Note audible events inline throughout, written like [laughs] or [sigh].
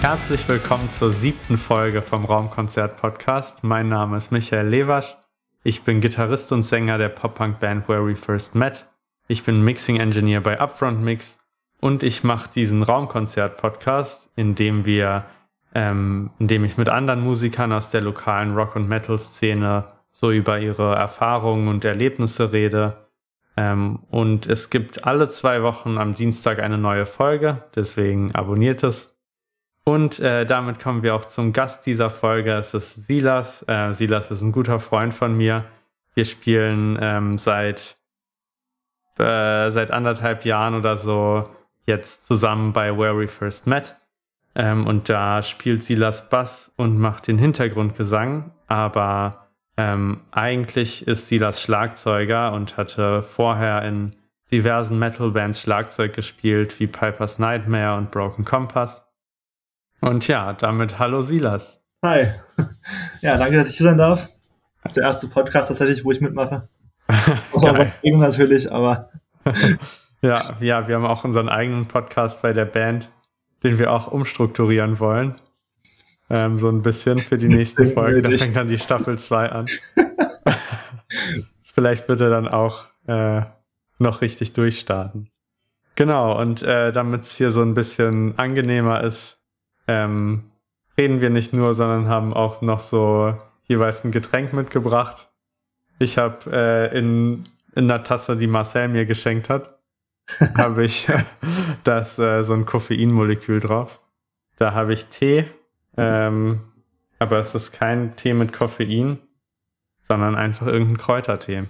Herzlich willkommen zur siebten Folge vom Raumkonzert Podcast. Mein Name ist Michael Lewasch. Ich bin Gitarrist und Sänger der Pop-Punk-Band Where We First Met. Ich bin Mixing Engineer bei Upfront Mix und ich mache diesen Raumkonzert-Podcast, in dem wir, ähm, in dem ich mit anderen Musikern aus der lokalen Rock- und Metal-Szene so über ihre Erfahrungen und Erlebnisse rede. Ähm, und es gibt alle zwei Wochen am Dienstag eine neue Folge, deswegen abonniert es. Und äh, damit kommen wir auch zum Gast dieser Folge. Es ist Silas. Äh, Silas ist ein guter Freund von mir. Wir spielen ähm, seit, äh, seit anderthalb Jahren oder so jetzt zusammen bei Where We First Met. Ähm, und da spielt Silas Bass und macht den Hintergrundgesang. Aber ähm, eigentlich ist Silas Schlagzeuger und hatte vorher in diversen Metal-Bands Schlagzeug gespielt, wie Piper's Nightmare und Broken Compass. Und ja, damit hallo Silas. Hi. [laughs] Ja, danke, dass ich hier sein darf. Das ist der erste Podcast tatsächlich, wo ich mitmache. [laughs] Außer natürlich, aber. [laughs] ja, ja, wir haben auch unseren eigenen Podcast bei der Band, den wir auch umstrukturieren wollen. Ähm, so ein bisschen für die nächste Folge. Da fängt dann die Staffel 2 an. Vielleicht wird er dann auch äh, noch richtig durchstarten. Genau, und äh, damit es hier so ein bisschen angenehmer ist, ähm, reden wir nicht nur, sondern haben auch noch so jeweils ein Getränk mitgebracht. Ich habe äh, in, in einer Tasse, die Marcel mir geschenkt hat, [laughs] habe ich [laughs] das äh, so ein Koffeinmolekül drauf. Da habe ich Tee, ähm, aber es ist kein Tee mit Koffein, sondern einfach irgendein Kräutertee.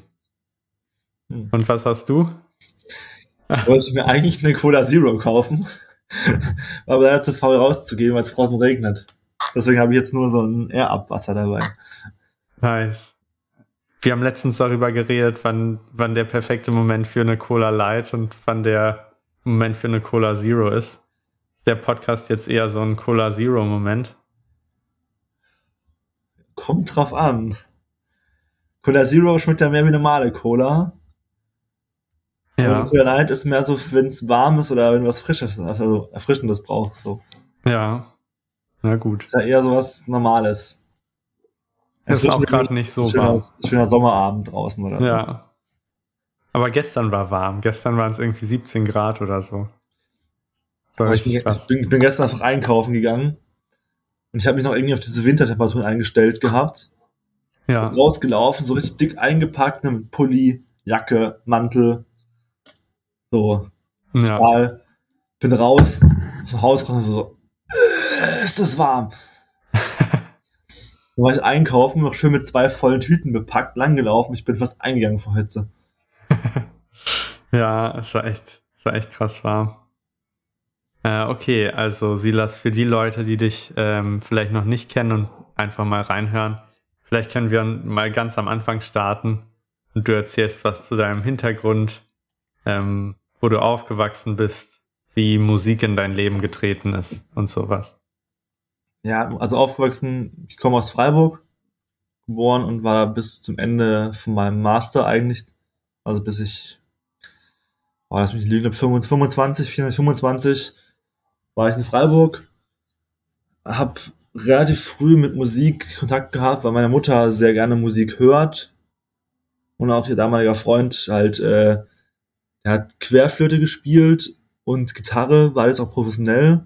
Hm. Und was hast du? Ich wollte mir eigentlich eine Cola Zero kaufen. War [laughs] aber leider zu faul rauszugehen, weil es draußen regnet. Deswegen habe ich jetzt nur so ein Air-Up-Wasser dabei. Nice. Wir haben letztens darüber geredet, wann, wann der perfekte Moment für eine Cola Light und wann der Moment für eine Cola Zero ist. Ist der Podcast jetzt eher so ein Cola Zero Moment? Kommt drauf an. Cola Zero schmeckt ja mehr wie normale Cola. Ja. Und Light ist mehr so, wenn es warm ist oder wenn du was Frisches, also Erfrischendes brauchst. So. Ja. Na gut. Ist ja eher so was Normales. Es ist auch gerade nicht so schöner, warm. Schöner Sommerabend draußen, oder? Ja. Aber gestern war warm. Gestern waren es irgendwie 17 Grad oder so. Ich bin, ich, bin, bin, gestern einfach einkaufen gegangen und ich habe mich noch irgendwie auf diese Wintertemperaturen eingestellt gehabt. Ja. rausgelaufen, so richtig dick eingepackt, ne, mit Pulli, Jacke, Mantel, so, ja. Mal, bin raus, zum Haus raus und so, äh, ist das warm. [laughs] Dann war ich einkaufen, noch schön mit zwei vollen Tüten bepackt, langgelaufen. Ich bin fast eingegangen vor Hitze. [laughs] ja, es war echt, es war echt krass warm. Äh, okay, also Silas, für die Leute, die dich ähm, vielleicht noch nicht kennen und einfach mal reinhören, vielleicht können wir mal ganz am Anfang starten und du erzählst was zu deinem Hintergrund, ähm, wo du aufgewachsen bist, wie Musik in dein Leben getreten ist und sowas. Ja, also aufgewachsen, ich komme aus Freiburg, geboren und war bis zum Ende von meinem Master eigentlich, also bis ich, oh, lass mich lügen, 25, 25 war ich in Freiburg, hab relativ früh mit Musik Kontakt gehabt, weil meine Mutter sehr gerne Musik hört und auch ihr damaliger Freund halt äh, er hat Querflöte gespielt und Gitarre, war alles auch professionell.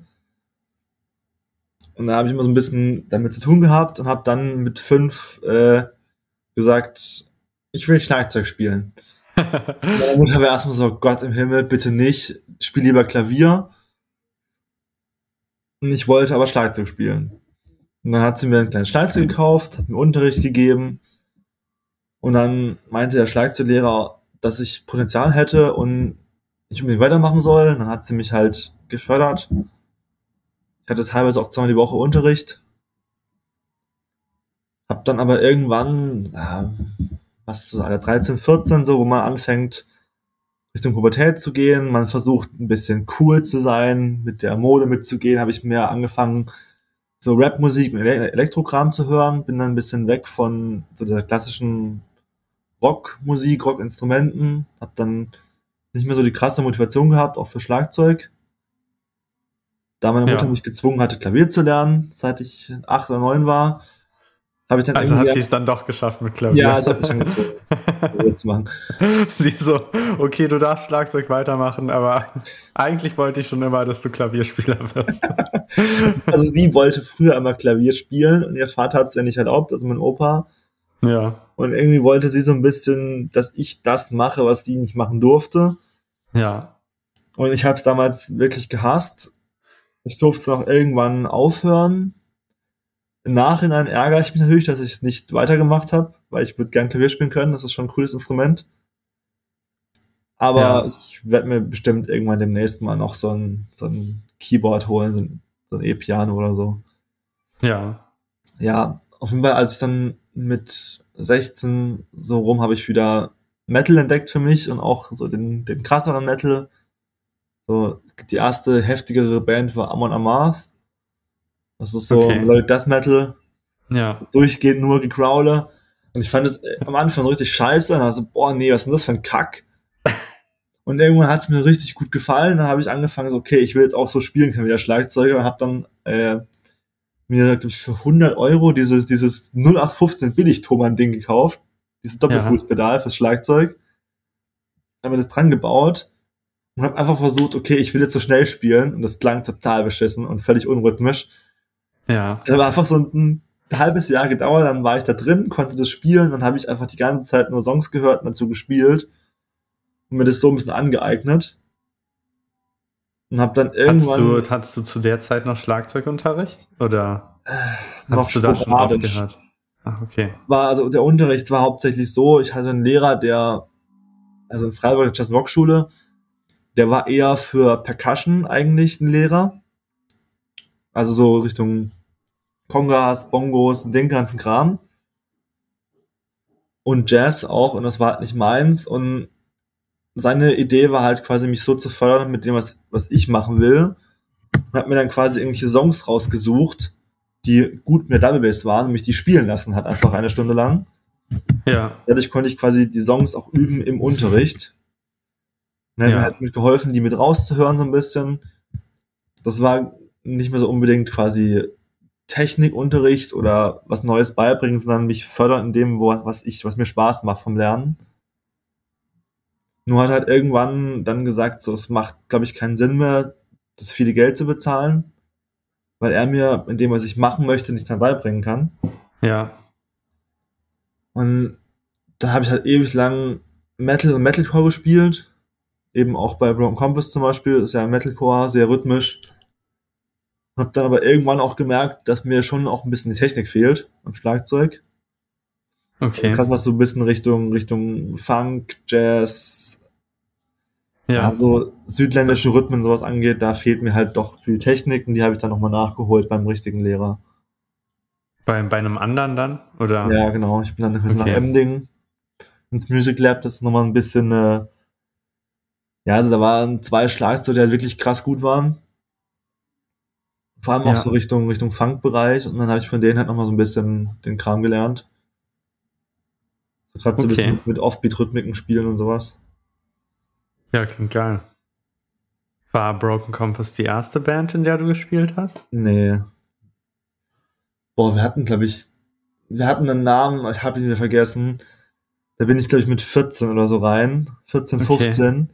Und da habe ich immer so ein bisschen damit zu tun gehabt und habe dann mit fünf äh, gesagt, ich will Schlagzeug spielen. [laughs] Meine Mutter war erstmal so, Gott im Himmel, bitte nicht, spiel lieber Klavier. Und ich wollte aber Schlagzeug spielen. Und dann hat sie mir ein kleines Schlagzeug gekauft, hat mir Unterricht gegeben. Und dann meinte der Schlagzeuglehrer, dass ich Potenzial hätte und ich unbedingt weitermachen soll. Dann hat sie mich halt gefördert. Ich hatte teilweise auch zweimal die Woche Unterricht. Hab dann aber irgendwann, ja, was so alle 13, 14 so, wo man anfängt, Richtung Pubertät zu gehen. Man versucht ein bisschen cool zu sein, mit der Mode mitzugehen, habe ich mehr angefangen, so Rap-Musik mit Elektrokram zu hören. Bin dann ein bisschen weg von so dieser klassischen Rockmusik, Rockinstrumenten, Hab dann nicht mehr so die krasse Motivation gehabt, auch für Schlagzeug. da meine Mutter Ja. mich gezwungen hatte, Klavier zu lernen, seit ich acht oder neun war, habe ich dann Also hat sie es dann doch geschafft mit Klavier. ja, es hat mich dann gezwungen, Klavier zu machen. [laughs] sie so, okay, du darfst Schlagzeug weitermachen, aber eigentlich wollte ich schon immer, dass du Klavierspieler wirst. [laughs] Also sie wollte früher immer Klavier spielen und ihr Vater hat es ja nicht erlaubt, also mein Opa. Ja, Und irgendwie wollte sie so ein bisschen, dass ich das mache, was sie nicht machen durfte. ja, Und ich habe es damals wirklich gehasst. Ich durfte es noch irgendwann aufhören. Im Nachhinein ärgere ich mich natürlich, dass ich es nicht weitergemacht habe, weil ich würde gern Klavier spielen können. Das ist schon ein cooles Instrument. Aber Ja. ich werde mir bestimmt irgendwann demnächst mal noch so ein, so ein Keyboard holen, so ein, so ein E-Piano oder so. ja, Ja, auf jeden Fall, als ich dann mit 16 so rum habe ich wieder Metal entdeckt für mich und auch so den, den krasseren Metal. So, die erste heftigere Band war Amon Amarth. Das ist so Okay. Melodic Death Metal, ja, durchgehend nur Gegrowle. Und ich fand es äh, am Anfang richtig scheiße. Und also, boah, nee, was ist denn das für ein Kack? [laughs] Und irgendwann hat es mir richtig gut gefallen. Dann habe ich angefangen, so, okay, ich will jetzt auch so spielen können wie der Schlagzeuger. Und habe dann äh, mir glaub ich, für 100 Euro dieses, dieses 0815 Billig-Thomann-Ding gekauft. Dieses Doppelfußpedal fürs Schlagzeug. Habe mir das dran gebaut und habe einfach versucht, okay, ich will jetzt so schnell spielen. Und das klang total beschissen und völlig unrhythmisch. ja, Das war einfach so ein, ein halbes Jahr gedauert, dann war ich da drin, konnte das spielen, dann habe ich einfach die ganze Zeit nur Songs gehört und dazu gespielt und mir das so ein bisschen angeeignet. Und habe dann Hattest irgendwann du, hattest du zu der Zeit noch Schlagzeugunterricht? Oder noch hast du da schon aufgehört? Ach, okay. War also der Unterricht war hauptsächlich so, ich hatte einen Lehrer, der also in Freiburg Jazz Rock Schule, der war eher für Percussion eigentlich ein Lehrer. Also so Richtung Kongas, Bongos, den ganzen Kram. Und Jazz auch, und das war halt nicht meins. Und seine Idee war halt quasi, mich so zu fördern mit dem, was, was ich machen will. Und hat mir dann quasi irgendwelche Songs rausgesucht, die gut mit der Double Bass waren und mich die spielen lassen hat, einfach eine Stunde lang. Ja, Dadurch konnte ich quasi die Songs auch üben im Unterricht. Und er hat Ja. mir halt mit geholfen, die mit rauszuhören so ein bisschen. Das war nicht mehr so unbedingt quasi Technikunterricht oder was Neues beibringen, sondern mich fördern in dem, wo, was ich, was mir Spaß macht vom Lernen. Nur hat halt irgendwann dann gesagt, so, es macht, glaube ich, keinen Sinn mehr, das viele Geld zu bezahlen, weil er mir in dem, was ich machen möchte, nichts mehr beibringen kann. ja, Und da habe ich halt ewig lang Metal und Metalcore gespielt. Eben auch bei Broken Compass zum Beispiel, ist ja Metalcore, sehr rhythmisch. Und habe dann aber irgendwann auch gemerkt, dass mir schon auch ein bisschen die Technik fehlt am Schlagzeug. Okay. Gerade was so ein bisschen Richtung, Richtung Funk, Jazz, ja. Ja, so südländische Rhythmen sowas angeht, da fehlt mir halt doch viel Technik und die habe ich dann nochmal nachgeholt beim richtigen Lehrer. bei, bei einem anderen dann? Oder? Ja, genau. Ich bin dann bis nach Okay. Emding ins Music Lab. Das ist nochmal ein bisschen, äh, ja, also da waren zwei Schlagzeuge, die halt wirklich krass gut waren. Vor allem Ja. auch so Richtung, Richtung Funk-Bereich. Und dann habe ich von denen halt nochmal so ein bisschen den Kram gelernt. So gerade so ein Okay. bisschen mit Offbeat-Rhythmiken spielen und sowas. Ja, klingt geil. War Broken Compass die erste Band, in der du gespielt hast? Nee. Boah, wir hatten, glaube ich, wir hatten einen Namen, ich habe ihn wieder vergessen. Da bin ich, glaube ich, mit 14 oder so rein. 14, Okay. 15.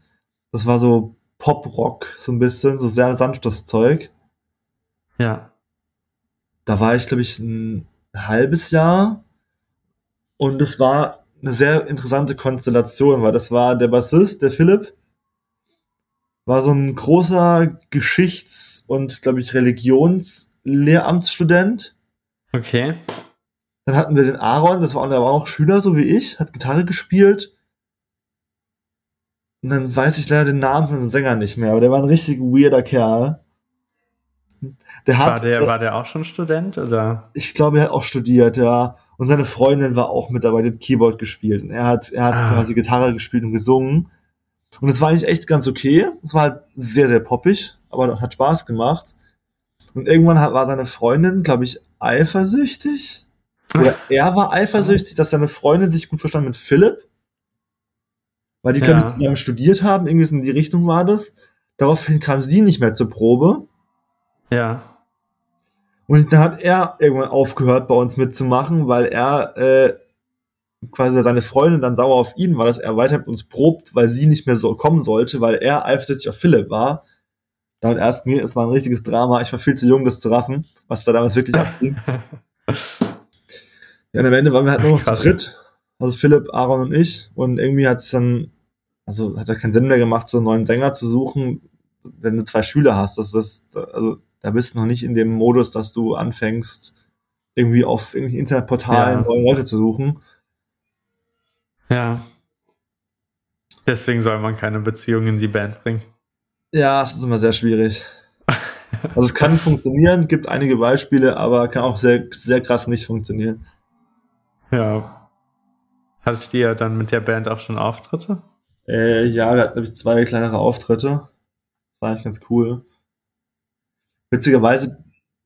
Das war so Pop-Rock, so ein bisschen, so sehr sanftes Zeug. Ja, Da war ich, glaube ich, ein halbes Jahr. Und es war eine sehr interessante Konstellation, weil das war der Bassist, der Philipp, war so ein großer Geschichts- und, glaube ich, Religionslehramtsstudent. okay. Dann hatten wir den Aaron, das war, der war auch Schüler, so wie ich, hat Gitarre gespielt. Und dann weiß ich leider den Namen von dem Sänger nicht mehr, aber der war ein richtig weirder Kerl. Der War hat, der, äh, war der auch schon Student? Oder? ich glaube, er hat auch studiert, ja. Und seine Freundin war auch mit dabei, die hat Keyboard gespielt. Und er hat, er hat Ah. quasi Gitarre gespielt und gesungen. Und es war eigentlich echt ganz okay. Es war halt sehr, sehr poppig, aber hat Spaß gemacht. Und irgendwann hat, war seine Freundin, glaube ich, eifersüchtig. Oder er war eifersüchtig, dass seine Freundin sich gut verstand mit Philipp. Weil die, glaube Ja. ich, zusammen studiert haben. Irgendwie in die Richtung war das. Daraufhin kam sie nicht mehr zur Probe. Ja. Und dann hat er irgendwann aufgehört, bei uns mitzumachen, weil er äh, quasi seine Freundin dann sauer auf ihn war, dass er weiter mit uns probt, weil sie nicht mehr so kommen sollte, weil er eifersüchtig auf Philipp war. Damit erst mir, es war ein richtiges Drama. Ich war viel zu jung, das zu raffen, was da damals wirklich abging. [laughs] ja, und am Ende waren wir halt nur noch Krass. zu dritt. Also Philipp, Aaron und ich. Und irgendwie hat es dann, also hat er keinen Sinn mehr gemacht, so einen neuen Sänger zu suchen, wenn du zwei Schüler hast. Das ist, also da bist du noch nicht in dem Modus, dass du anfängst, irgendwie auf irgendwelchen Internetportalen Ja. neue Leute zu suchen. Ja. Deswegen soll man keine Beziehung in die Band bringen. Ja, es ist immer sehr schwierig. Also es kann funktionieren, gibt einige Beispiele, aber kann auch sehr, sehr krass nicht funktionieren. Ja. Hattet ihr dann mit der Band auch schon Auftritte? Äh, ja, wir hatten, glaube ich, zwei kleinere Auftritte. Das war eigentlich ganz cool. Witzigerweise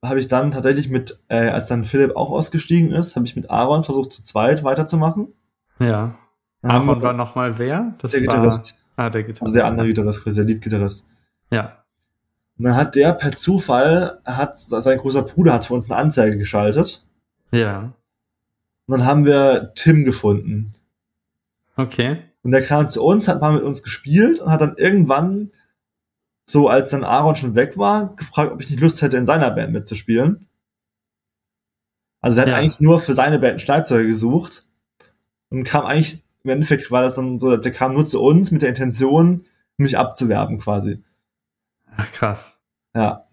habe ich dann tatsächlich mit, äh, als dann Philipp auch ausgestiegen ist, habe ich mit Aaron versucht, zu zweit weiterzumachen. Ja. Haben Aaron wir- war nochmal wer? Das der war Gitarrist. Ah, der Gitarrist. Also der andere Gitarrist, quasi der Lead-Gitarrist. Ja. Und dann hat der per Zufall, hat sein großer Bruder hat für uns eine Anzeige geschaltet. Ja. Und dann haben wir Tim gefunden. Okay. Und der kam zu uns, hat mal mit uns gespielt und hat dann irgendwann, so als dann Aaron schon weg war, gefragt, ob ich nicht Lust hätte, in seiner Band mitzuspielen. Also er hat Ja. eigentlich nur für seine Band Schlagzeuger gesucht und kam eigentlich, im Endeffekt war das dann so, der kam nur zu uns mit der Intention, mich abzuwerben quasi. Ach, krass. Ja.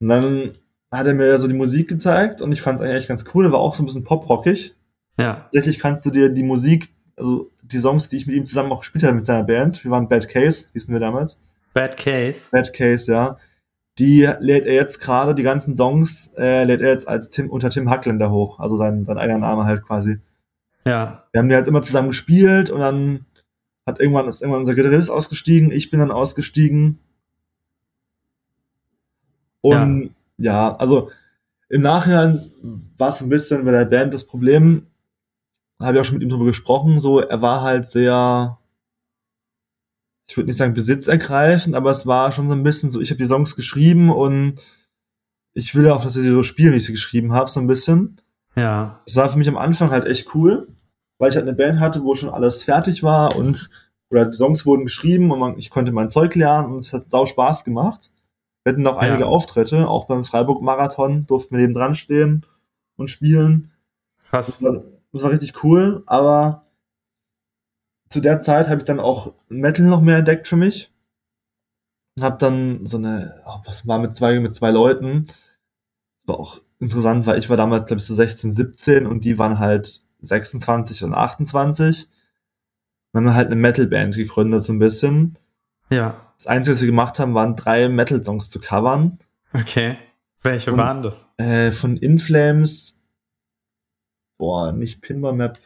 Und dann hat er mir so die Musik gezeigt und ich fand es eigentlich ganz cool, war auch so ein bisschen poprockig. Ja. tatsächlich kannst du dir die Musik, also die Songs, die ich mit ihm zusammen auch gespielt habe mit seiner Band, wir waren Bad Case, hießen wir damals. Bad Case. Bad Case, ja. Die lädt er jetzt gerade, die ganzen Songs, äh, lädt er jetzt als Tim, unter Tim Hackländer hoch, also sein, sein eigener Name halt quasi. Ja. Wir haben die halt immer zusammen gespielt und dann hat irgendwann, ist irgendwann unser Gitarrist ausgestiegen, ich bin dann ausgestiegen. Und ja, also im Nachhinein war es ein bisschen bei der Band das Problem, habe ich auch schon mit ihm drüber gesprochen, so, er war halt sehr, ich würde nicht sagen besitzergreifend, aber es war schon so ein bisschen so, ich habe die Songs geschrieben und ich will auch, dass sie so spielen, wie ich sie geschrieben habe, so ein bisschen. Ja. Das war für mich am Anfang halt echt cool, weil ich halt eine Band hatte, wo schon alles fertig war und oder die Songs wurden geschrieben und man, ich konnte mein Zeug lernen und es hat sau Spaß gemacht. Wir hatten noch Ja. einige Auftritte, auch beim Freiburg-Marathon durften wir neben dran stehen und spielen. Krass. Das war richtig cool, aber zu der Zeit habe ich dann auch Metal noch mehr entdeckt für mich. Hab dann so eine, oh, was war mit zwei, mit zwei Leuten. War auch interessant, weil ich war damals, glaube ich, so 16, 17 und die waren halt 26 und 28. Dann haben wir halt eine Metal-Band gegründet, so ein bisschen. Ja. Das Einzige, was wir gemacht haben, waren drei Metal-Songs zu covern. Okay. Welche Und- waren das? Äh, von Inflames. Boah, nicht Pinball Map.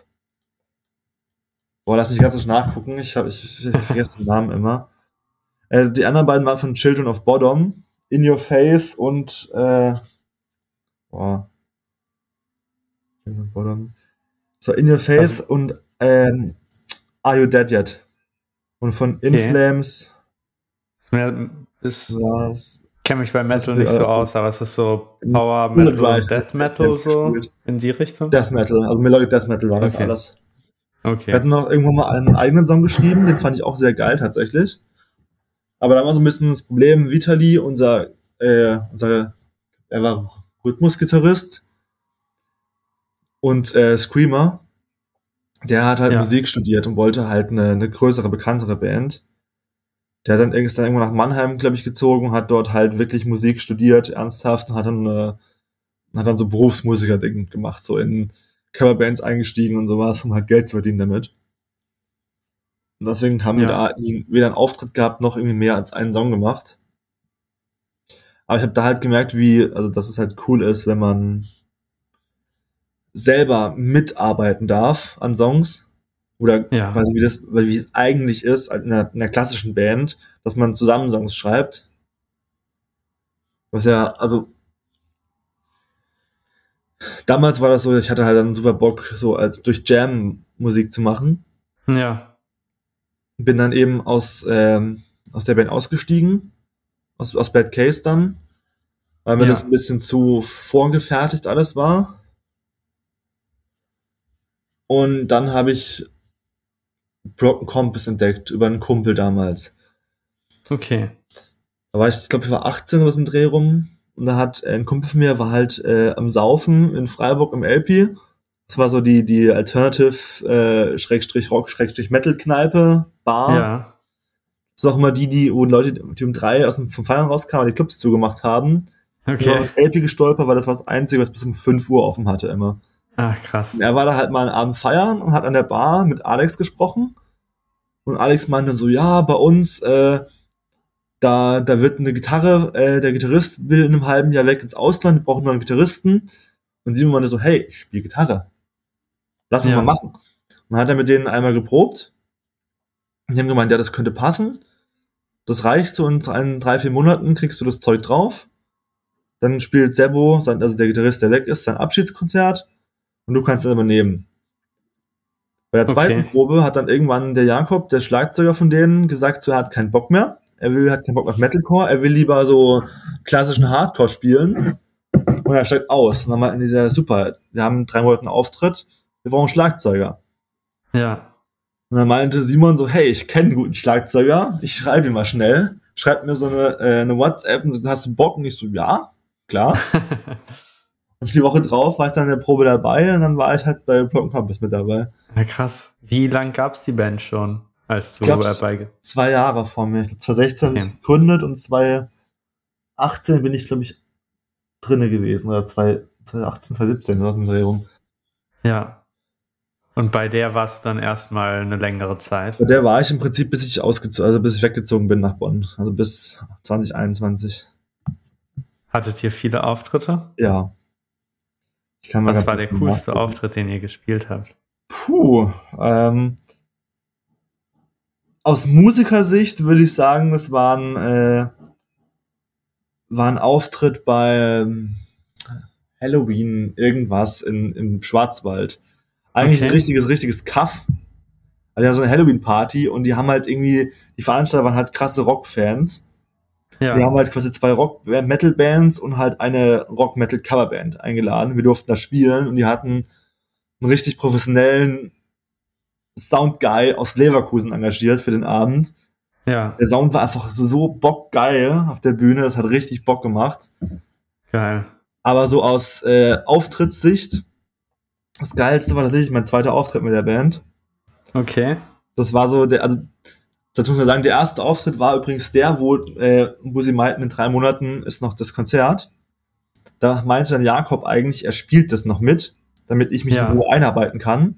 Boah, lass mich ganz kurz nachgucken. Ich, hab, ich, ich, ich vergesse den Namen immer. Äh, die anderen beiden waren von Children of Bottom. In Your Face und äh, boah. Children of Bottom. So, In Your Face und ähm, Are You Dead Yet? Und von In Okay. Flames Ist mir, ist, war's kenne mich bei Metal nicht so aus, aber es ist so Power Metal Death Metal so gespielt. in die Richtung. Death Metal, also Melodic Death Metal war das Okay. alles. Wir Okay. hatten noch irgendwann mal einen eigenen Song geschrieben, den fand ich auch sehr geil tatsächlich. Aber da war so ein bisschen das Problem, Vitali, unser, äh, unser, er war Rhythmusgitarrist und äh, Screamer, der hat halt Ja. Musik studiert und wollte halt eine, eine größere, bekanntere Band. Der hat dann ist dann irgendwann nach Mannheim, glaube ich, gezogen, hat dort halt wirklich Musik studiert, ernsthaft, und hat dann, äh, hat dann so Berufsmusiker-Ding gemacht, so in Coverbands eingestiegen und sowas, um halt Geld zu verdienen damit. Und deswegen haben wir Ja. da nie- weder einen Auftritt gehabt, noch irgendwie mehr als einen Song gemacht. Aber ich habe da halt gemerkt, wie, also dass es halt cool ist, wenn man selber mitarbeiten darf an Songs. Oder Ja. quasi wie das, wie es eigentlich ist in einer, in einer klassischen Band, dass man zusammen Songs schreibt. Was ja, also damals war das so, ich hatte halt dann super Bock, so als durch Jam Musik zu machen. Ja. Bin dann eben aus, ähm, aus der Band ausgestiegen, aus, aus Bad Case dann, weil mir Ja. das ein bisschen zu vorgefertigt alles war. Und dann habe ich Broken Compass entdeckt über einen Kumpel damals. Okay. Da war ich, ich glaube, ich war 18 oder was im Dreh rum. Und da hat äh, ein Kumpel von mir, war halt äh, am Saufen in Freiburg im LP. Das war so die, die Alternative, äh, Schrägstrich Rock, Schrägstrich Metal Kneipe, Bar. Ja. Das war auch immer die, die, wo Leute, die um drei aus dem, vom Feiern rauskamen, die Clubs zugemacht haben. Ich war Okay. ins LP gestolpert, weil das war das Einzige, was bis um 5 Uhr offen hatte immer. Ach, krass. Und er war da halt mal einen Abend feiern und hat an der Bar mit Alex gesprochen. Und Alex meinte so, ja, bei uns, äh, da, da wird eine Gitarre, äh, der Gitarrist will in einem halben Jahr weg ins Ausland, wir brauchen nur einen Gitarristen. Und Simon meinte so, hey, ich spiele Gitarre. Lass uns Ja. mal machen. Und dann hat er mit denen einmal geprobt. Und die haben gemeint, ja, das könnte passen. Das reicht so in ein, drei, vier Monaten kriegst du das Zeug drauf. Dann spielt Sebo, sein, also der Gitarrist, der weg ist, sein Abschiedskonzert und du kannst es übernehmen. Bei der zweiten Okay. Probe hat dann irgendwann der Jakob, der Schlagzeuger von denen, gesagt, so, er hat keinen Bock mehr. Er will, hat keinen Bock auf Metalcore, er will lieber so klassischen Hardcore spielen. Und er steigt aus. Und dann meinten die, ja, super, wir haben drei Monate einen Auftritt, wir brauchen Schlagzeuger. Ja. Und dann meinte Simon so, hey, ich kenne einen guten Schlagzeuger, ich schreibe ihn mal schnell. Schreibt mir so eine, äh, eine WhatsApp und so, hast du Bock? Und ich so, ja, klar. [laughs] Und die Woche drauf war ich dann in der Probe dabei und dann war ich halt bei Broken Compass mit dabei. ja, krass. Wie lang gab's die Band schon, als du Gab's- dabei Zwei Jahre vor mir. Ich glaube, 2016 habe Okay. gegründet und 2018 bin ich, glaube ich, drinne gewesen. Oder zwei- 2018, 2017, so aus dem Dreh rum. Ja. Und bei der war es dann erstmal eine längere Zeit. Bei der war ich im Prinzip, bis ich ausgezogen, also bis ich weggezogen bin nach Bonn. Also bis 2021. Hattet ihr viele Auftritte? Ja. Was war der coolste nachgucken. Auftritt, den ihr gespielt habt? Puh, ähm, aus Musikersicht würde ich sagen, es war ein, äh, war ein Auftritt bei ähm, Halloween irgendwas in, im Schwarzwald. Eigentlich Okay. ein richtiges, richtiges Kaff. Also die haben so eine Halloween-Party und die haben halt irgendwie, die Veranstalter waren halt krasse Rockfans. Ja. Wir haben halt quasi zwei Rock-Metal-Bands und halt eine Rock-Metal-Coverband eingeladen. Wir durften da spielen und die hatten einen richtig professionellen Soundguy aus Leverkusen engagiert für den Abend. ja, Der Sound war einfach so bockgeil auf der Bühne, das hat richtig Bock gemacht. geil. Aber so aus äh, Auftrittssicht, das Geilste war tatsächlich mein zweiter Auftritt mit der Band. Okay. Das war so der, also dazu muss man sagen, der erste Auftritt war übrigens der, wo, äh, wo sie meinten, in drei Monaten ist noch das Konzert. Da meinte dann Jakob eigentlich, er spielt das noch mit, damit ich mich Ja. in Ruhe einarbeiten kann.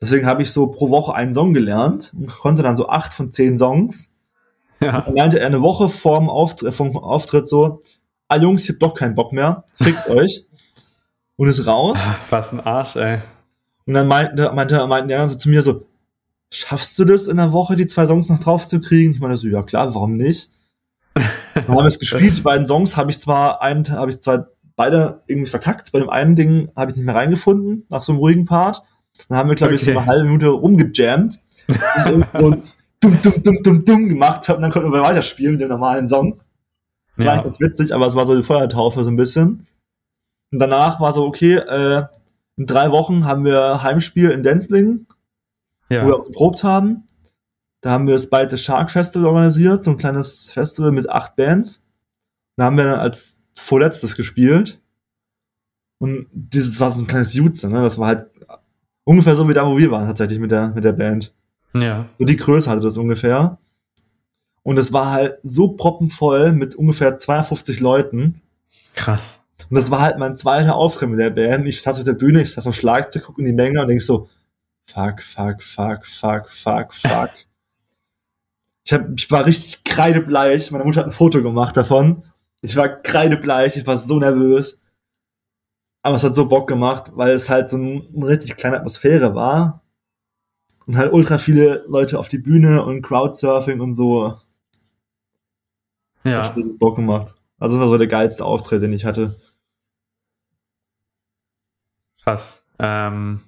Deswegen habe ich so pro Woche einen Song gelernt und konnte dann so acht von zehn Songs. Ja. Dann meinte er eine Woche vorm Auftritt, vom Auftritt so, ah Jungs, ich hab doch keinen Bock mehr, fickt [laughs] euch. Und ist raus. Ah, Was ein Arsch, ey. Und dann meinte, meinte, die anderen so zu mir so, schaffst du das in der Woche, die zwei Songs noch drauf zu kriegen? Ich meine so, ja klar, warum nicht? [laughs] Dann haben wir es gespielt, die beiden Songs habe ich zwar einen, habe ich zwar beide irgendwie verkackt, bei dem einen Ding habe ich nicht mehr reingefunden, nach so einem ruhigen Part. Dann haben wir, glaube ich, so Okay. eine halbe Minute rumgejammt, [laughs] so ein dumm, dumm, dumm, dumm, dumm gemacht habe und dann konnten wir weiterspielen mit dem normalen Song. War Ja. ganz witzig, aber es war so die Feuertaufe so ein bisschen. Und danach war so, okay, äh, in drei Wochen haben wir Heimspiel in Denzlingen, wo wir Ja. auch geprobt haben. Da haben wir das Beite Shark Festival organisiert, so ein kleines Festival mit acht Bands. Da haben wir dann als vorletztes gespielt. Und dieses war so ein kleines Jutze, ne? Das war halt ungefähr so wie da, wo wir waren, tatsächlich mit der, mit der Band. Ja. So die Größe hatte das ungefähr. Und es war halt so proppenvoll mit ungefähr 52 Leuten. Krass. Und das war halt mein zweiter Auftritt mit der Band. Ich saß auf der Bühne, ich saß am Schlagzeug, guck in die Menge und denk so, fuck, fuck, fuck, fuck, fuck, fuck. Ich, hab, ich war richtig kreidebleich. Meine Mutter hat ein Foto gemacht davon. Ich war kreidebleich, ich war so nervös. Aber es hat so Bock gemacht, weil es halt so ein, eine richtig kleine Atmosphäre war. Und halt ultra viele Leute auf die Bühne und Crowdsurfing und so. Das hat Ja. richtig Bock gemacht. Also das war so der geilste Auftritt, den ich hatte. Krass. Ähm,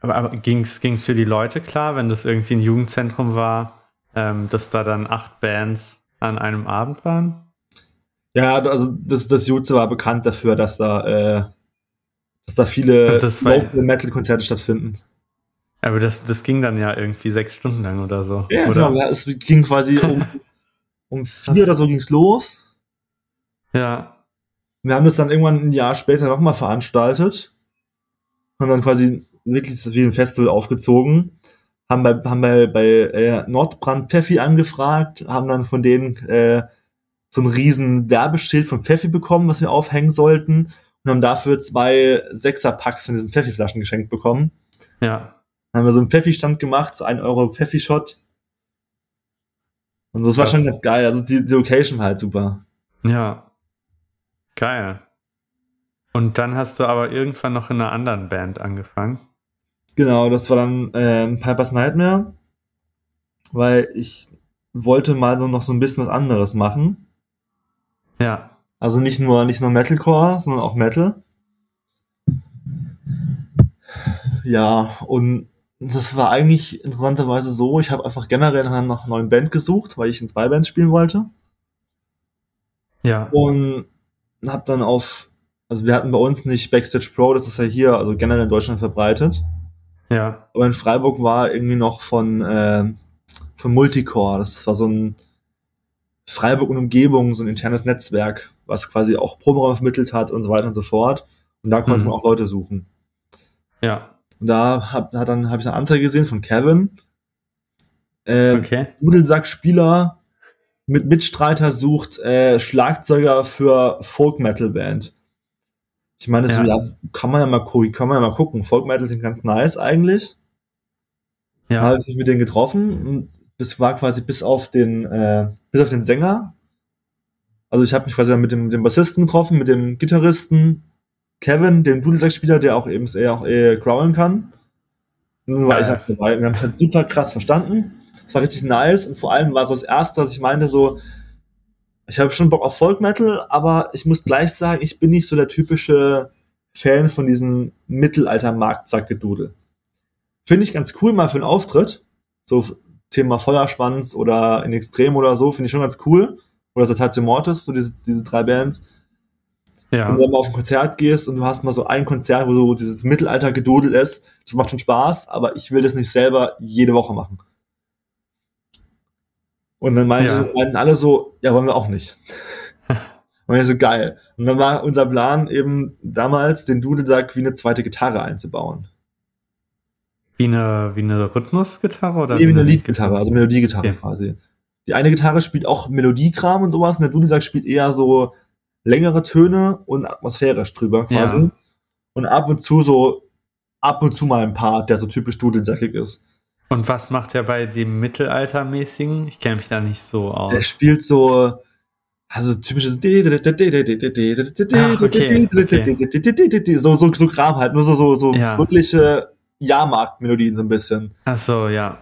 aber aber ging es für die Leute klar, wenn das irgendwie ein Jugendzentrum war, ähm, dass da dann acht Bands an einem Abend waren? Ja, also das, das Jutze war bekannt dafür, dass da, äh, dass da viele Also Metal-Konzerte stattfinden. Aber das, das ging dann ja irgendwie sechs Stunden lang oder so. Ja, oder? genau. Ja, es ging quasi um, [laughs] um vier oder so ging's los. Ja. Wir haben das dann irgendwann ein Jahr später nochmal veranstaltet. Haben dann quasi wirklich das wie ein Festival aufgezogen. Haben bei, haben bei, bei äh, Nordbrand Pfeffi angefragt, haben dann von denen äh, so ein riesen Werbeschild von Pfeffi bekommen, was wir aufhängen sollten. Und haben dafür zwei Sechser-Packs von diesen Pfeffi-Flaschen geschenkt bekommen. Ja. Dann haben wir so einen Pfeffi-Stand gemacht, so ein Euro Pfeffi-Shot. Und das war Krass. schon ganz geil. Also die, die Location war halt super. Ja. Geil. Und dann hast du aber irgendwann noch in einer anderen Band angefangen. Genau, das war dann ähm, Piper's Nightmare, weil ich wollte mal so noch so ein bisschen was anderes machen. Ja. Also nicht nur nicht nur Metalcore, sondern auch Metal. Ja, und das war eigentlich interessanterweise so, ich habe einfach generell nach einer neuen Band gesucht, weil ich in zwei Bands spielen wollte. Ja. Und habe dann auf, also wir hatten bei uns nicht Backstage Pro, das ist ja hier, also generell in Deutschland verbreitet. Ja. Aber in Freiburg war irgendwie noch von, äh, von Multicore. Das war so ein Freiburg und Umgebung, so ein internes Netzwerk, was quasi auch Proberaum vermittelt hat und so weiter und so fort. Und da konnte Mhm. man auch Leute suchen. Ja. Und da hab, hat dann habe ich eine Anzeige gesehen von Kevin. Äh, Okay. Nudelsack-Spieler mit Mitstreiter sucht äh, Schlagzeuger für Folk Metal Band. Ich meine, so, Ja. ja, kann man ja mal gucken, kann man ja mal gucken. Folk Metal klingt ganz nice eigentlich. Da Ja. habe ich mich mit denen getroffen und das war quasi bis auf den, äh, bis auf den Sänger. Also ich habe mich quasi mit dem, dem Bassisten getroffen, mit dem Gitarristen, Kevin, dem Dudelsackspieler, der auch eben eher auch eher growlen kann. Und dann war Ah, ich ja. halt dabei. Wir haben es halt super krass verstanden. Es war richtig nice und vor allem war so das erste, was ich meinte, so, ich habe schon Bock auf Folk Metal, aber ich muss gleich sagen, ich bin nicht so der typische Fan von diesem Mittelalter-Marktsackgedudel. Finde ich ganz cool mal für einen Auftritt. So Thema Feuerschwanz oder in Extrem oder so, finde ich schon ganz cool. Oder Satatio Mortis, so diese, diese drei Bands. Ja. Wenn du mal auf ein Konzert gehst und du hast mal so ein Konzert, wo so dieses Mittelalter-Gedudel ist, das macht schon Spaß, aber ich will das nicht selber jede Woche machen. Und dann meinte, Ja. meinten alle so, ja, wollen wir auch nicht. [laughs] Und ich so, geil. Und dann war unser Plan eben damals, den Dudelsack wie eine zweite Gitarre einzubauen. Wie eine, wie eine Rhythmusgitarre oder Nee, wie eine Leadgitarre, also Melodiegitarre Okay. quasi. Die eine Gitarre spielt auch Melodiekram und sowas, und der Dudelsack spielt eher so längere Töne und atmosphärisch drüber quasi. Ja. Und ab und zu so, ab und zu mal ein Part, der so typisch dudelsackig ist. Und was macht er bei dem Mittelaltermäßigen? Ich kenne mich da nicht so aus. Der spielt so, also typisches Ach, okay, so, so, so Kram halt, nur so, so, so Ja. fröhliche Jahrmarktmelodien so ein bisschen. Ach so, ja.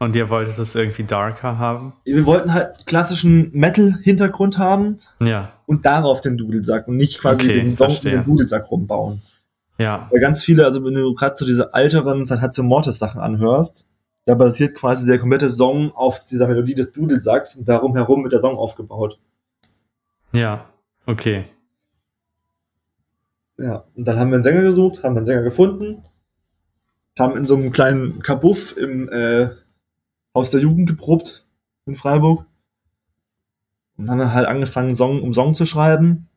Und ihr wolltet das irgendwie darker haben? Wir wollten halt klassischen Metal-Hintergrund haben Ja, und darauf den Dudelsack und nicht quasi Okay, den Song um verstehe. den Dudelsack rumbauen. ja, Weil ganz viele, also wenn du gerade so diese älteren Satatio Mortis Sachen anhörst, da basiert quasi der komplette Song auf dieser Melodie des Dudelsacks und darum herum wird der Song aufgebaut. ja. Okay. Ja, und dann haben wir einen Sänger gesucht, haben einen Sänger gefunden, haben in so einem kleinen Kabuff im äh, Haus der Jugend geprobt in Freiburg und haben dann halt angefangen, Song um Song zu schreiben.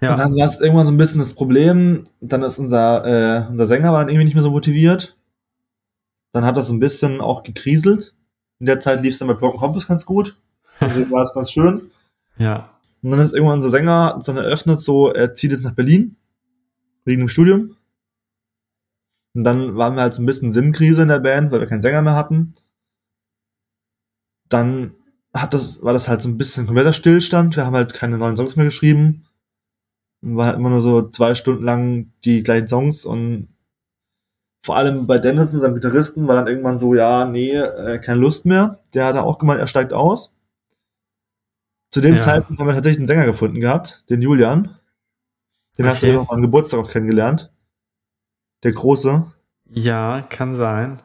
Und Ja, dann war es irgendwann so ein bisschen das Problem, dann ist unser, äh, unser Sänger war dann irgendwie nicht mehr so motiviert. Dann hat das so ein bisschen auch gekriselt. In der Zeit lief es dann bei Broken Compass ganz gut. Deswegen war es ganz schön. ja, Und dann ist irgendwann unser Sänger dann eröffnet, so, er zieht jetzt nach Berlin, wegen dem Studium. Und dann waren wir halt so ein bisschen Sinnkrise in der Band, weil wir keinen Sänger mehr hatten. Dann hat das, war das halt so ein bisschen kompletter Stillstand. Wir haben halt keine neuen Songs mehr geschrieben. Und war halt immer nur so zwei Stunden lang die gleichen Songs und vor allem bei Dennis, seinem Gitarristen, war dann irgendwann so, ja, nee, äh, keine Lust mehr. Der hat auch gemeint, er steigt aus. Zu dem Ja. Zeitpunkt haben wir tatsächlich einen Sänger gefunden gehabt, den Julian. Den hast du Okay. ja noch am Geburtstag auch kennengelernt. Der Große. ja, kann sein.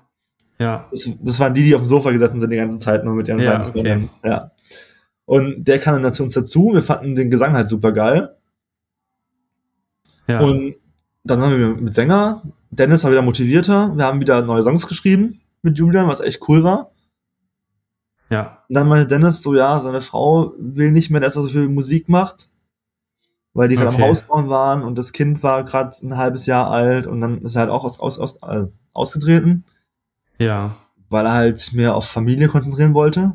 Ja. Das, das waren die, die auf dem Sofa gesessen sind die ganze Zeit nur mit ihren Ja, kleinen okay. Ja. Und der kam dann zu uns dazu. Wir fanden den Gesang halt super geil. Ja. Und dann waren wir mit Sänger. Dennis war wieder motivierter. Wir haben wieder neue Songs geschrieben mit Julian, was echt cool war. ja. Und dann meinte Dennis so, ja, seine Frau will nicht mehr, dass er so viel Musik macht, weil die gerade am Okay. Haus bauen waren und das Kind war gerade ein halbes Jahr alt und dann ist er halt auch aus, aus, aus, äh, ausgetreten, Ja. weil er halt mehr auf Familie konzentrieren wollte.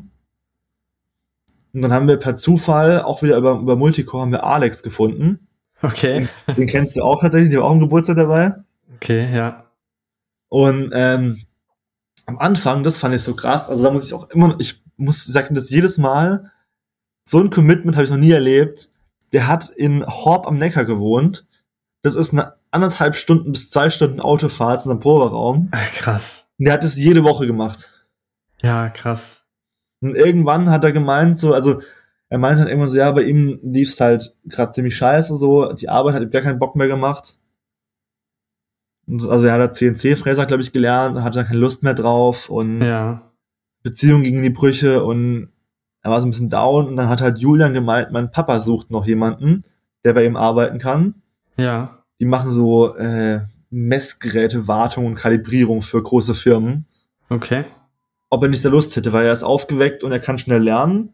Und dann haben wir per Zufall auch wieder über, über Multicore haben wir Alex gefunden. Okay. Den kennst du auch tatsächlich, der war auch im Geburtstag dabei. Okay, ja. Und ähm, am Anfang, das fand ich so krass, also da muss ich auch immer, ich muss sagen, das jedes Mal, so ein Commitment habe ich noch nie erlebt. Der hat in Horb am Neckar gewohnt. Das ist eine anderthalb Stunden bis zwei Stunden Autofahrt in einem Proberaum. Krass. Und der hat das jede Woche gemacht. Ja, krass. Und irgendwann hat er gemeint, so, also er meinte halt irgendwann so, ja, bei ihm lief's halt gerade ziemlich scheiße, so, die Arbeit hat ihm gar keinen Bock mehr gemacht. Also er hat da CNC-Fräser, glaube ich, gelernt und hatte da keine Lust mehr drauf und Ja. Beziehung ging in die Brüche und er war so ein bisschen down und dann hat halt Julian gemeint, mein Papa sucht noch jemanden, der bei ihm arbeiten kann. Ja. Die machen so äh, Messgeräte, Wartung und Kalibrierung für große Firmen. Okay. Ob er nicht da Lust hätte, weil er ist aufgeweckt und er kann schnell lernen.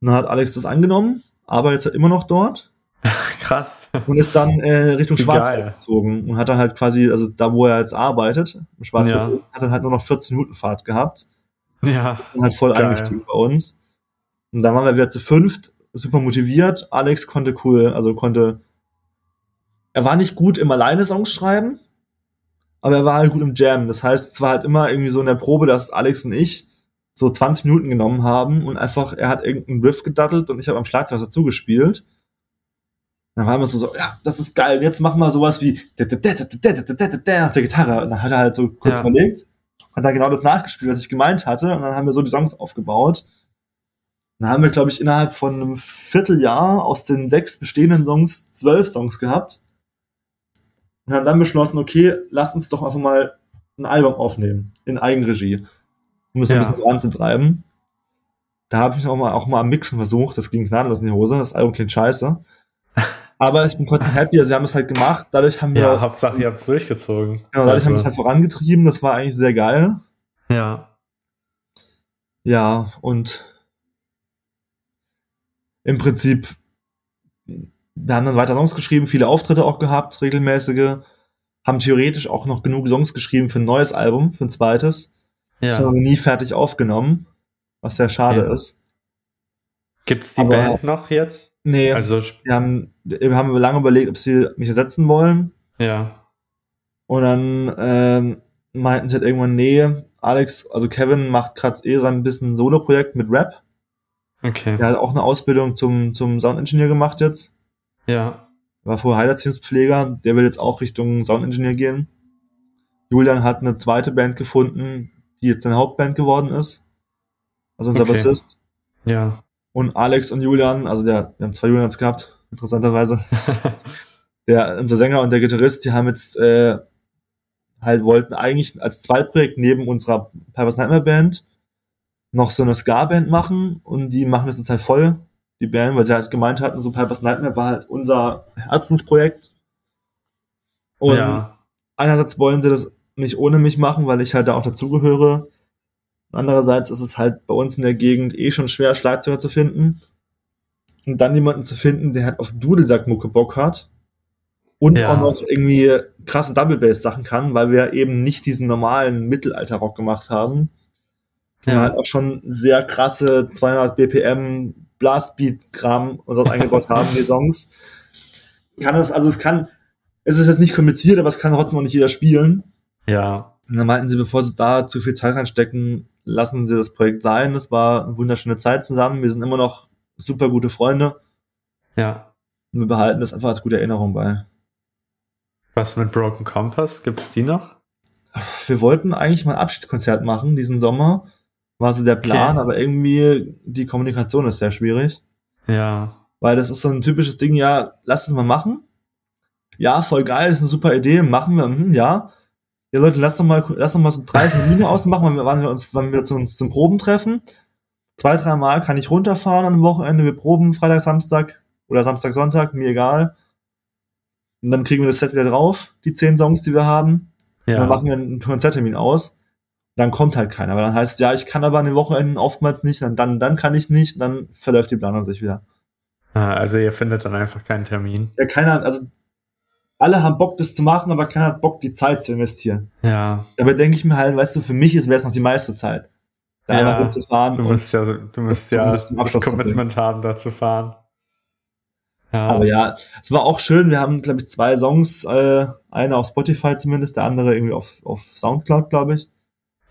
Und dann hat Alex das angenommen, arbeitet er immer noch dort [laughs] Krass. und ist dann äh, Richtung Schwarzwald gezogen und hat dann halt quasi, also da wo er jetzt arbeitet, im Schwarzwald, Ja. hat dann halt nur noch 14 Minuten Fahrt gehabt. Ja. und halt voll Geil. eingestiegen bei uns. Und dann waren wir wieder zu fünft, super motiviert. Alex konnte cool, also konnte, er war nicht gut im alleine Songs schreiben, aber er war halt gut im Jam. Das heißt, es war halt immer irgendwie so in der Probe, dass Alex und ich so 20 Minuten genommen haben und einfach, er hat irgendeinen Riff gedattelt und ich habe am Schlagzeug dazu gespielt. Dann waren wir so, ja, das ist geil. Jetzt machen wir sowas wie auf der Gitarre. Und dann hat er halt so kurz Ja. überlegt, hat dann genau das nachgespielt, was ich gemeint hatte. Und dann haben wir so die Songs aufgebaut. Dann haben wir, glaube ich, innerhalb von einem Vierteljahr aus den sechs bestehenden Songs zwölf Songs gehabt. Und haben dann beschlossen, okay, lass uns doch einfach mal ein Album aufnehmen. In Eigenregie. Um das so ein Ja. bisschen voranzutreiben. Da habe ich auch mal, auch mal am Mixen versucht. Das ging gnadenlos in die Hose. Das Album klingt scheiße. Aber ich bin trotzdem happy. Also wir haben es halt gemacht. Dadurch haben wir, Ja, Hauptsache, ihr habt es durchgezogen. genau, dadurch haben wir es Also, halt vorangetrieben. Das war eigentlich sehr geil. ja. Ja, und im Prinzip, wir haben dann weiter Songs geschrieben, viele Auftritte auch gehabt, regelmäßige, haben theoretisch auch noch genug Songs geschrieben für ein neues Album, für ein zweites. Das haben Ja. wir nie fertig aufgenommen, was sehr schade Ja. ist. Gibt's die Aber- Band noch jetzt? Nee, Also, wir haben, wir haben lange überlegt, ob sie mich ersetzen wollen. ja. Und dann ähm, meinten sie halt irgendwann, nee, Alex, also Kevin macht gerade eh sein bisschen Solo-Projekt mit Rap. Okay. Er hat auch eine Ausbildung zum, zum Soundingenieur gemacht jetzt. Ja. War vorher Heilerziehungspfleger. Der will jetzt auch Richtung Soundingenieur gehen. Julian hat eine zweite Band gefunden, die jetzt seine Hauptband geworden ist. Also unser Okay. Bassist. Ja. Und Alex und Julian, also der, wir haben zwei Julians gehabt, interessanterweise. [laughs] Der, unser Sänger und der Gitarrist, die haben jetzt äh, halt wollten eigentlich als Zweitprojekt neben unserer Purpose Nightmare Band noch so eine Ska-Band machen und die machen das jetzt halt voll, die Band, weil sie halt gemeint hatten, so Purpose Nightmare war halt unser Herzensprojekt. Und ja. einerseits wollen sie das nicht ohne mich machen, weil ich halt da auch dazugehöre. Andererseits ist es halt bei uns in der Gegend eh schon schwer, Schlagzeuger zu finden. Und dann jemanden zu finden, der halt auf Dudelsackmucke Bock hat. Und Ja. auch noch irgendwie krasse Double Bass Sachen kann, weil wir eben nicht diesen normalen Mittelalter-Rock gemacht haben. Sondern Ja. halt auch schon sehr krasse 200 BPM Blastbeat-Kram und so eingebaut [laughs] haben in die Songs. Kann das, also es kann, es ist jetzt nicht kompliziert, aber es kann trotzdem auch nicht jeder spielen. Ja. Und dann meinten sie, bevor sie da zu viel Zeit reinstecken, lassen sie das Projekt sein. Es war eine wunderschöne Zeit zusammen. Wir sind immer noch super gute Freunde Ja. und wir behalten das einfach als gute Erinnerung bei. Was mit Broken Compass? Gibt's die noch? Wir wollten eigentlich mal ein Abschiedskonzert machen diesen Sommer. War so der Plan, Okay. aber irgendwie die Kommunikation ist sehr schwierig. Ja. Weil das ist so ein typisches Ding, ja, lass es mal machen. Ja, voll geil, ist eine super Idee, machen wir, mhm, ja. Ja Leute, lass doch mal, lass doch mal so drei Termine ausmachen, wann wir uns, wann wir uns zum Proben treffen. Zwei, drei Mal kann ich runterfahren an einem Wochenende, wir proben Freitag, Samstag oder Samstag, Sonntag, mir egal. Und dann kriegen wir das Set wieder drauf, die zehn Songs, die wir haben. Ja. Und dann machen wir einen Konzerttermin aus. Dann kommt halt keiner, weil dann heißt ja, ich kann aber an den Wochenenden oftmals nicht, dann, dann, dann kann ich nicht, dann verläuft die Planung sich wieder. Ah, also ihr findet dann einfach keinen Termin. Ja, keiner, also alle haben Bock, das zu machen, aber keiner hat Bock, die Zeit zu investieren. Ja. Dabei denke ich mir halt, weißt du, für mich wäre es noch die meiste Zeit. Da ja, hinzufahren. Du musst ja, du musst ja das Commitment haben, da zu fahren. Ja. Aber ja, es war auch schön. Wir haben, glaube ich, zwei Songs, äh, eine auf Spotify zumindest, der andere irgendwie auf, auf Soundcloud, glaube ich.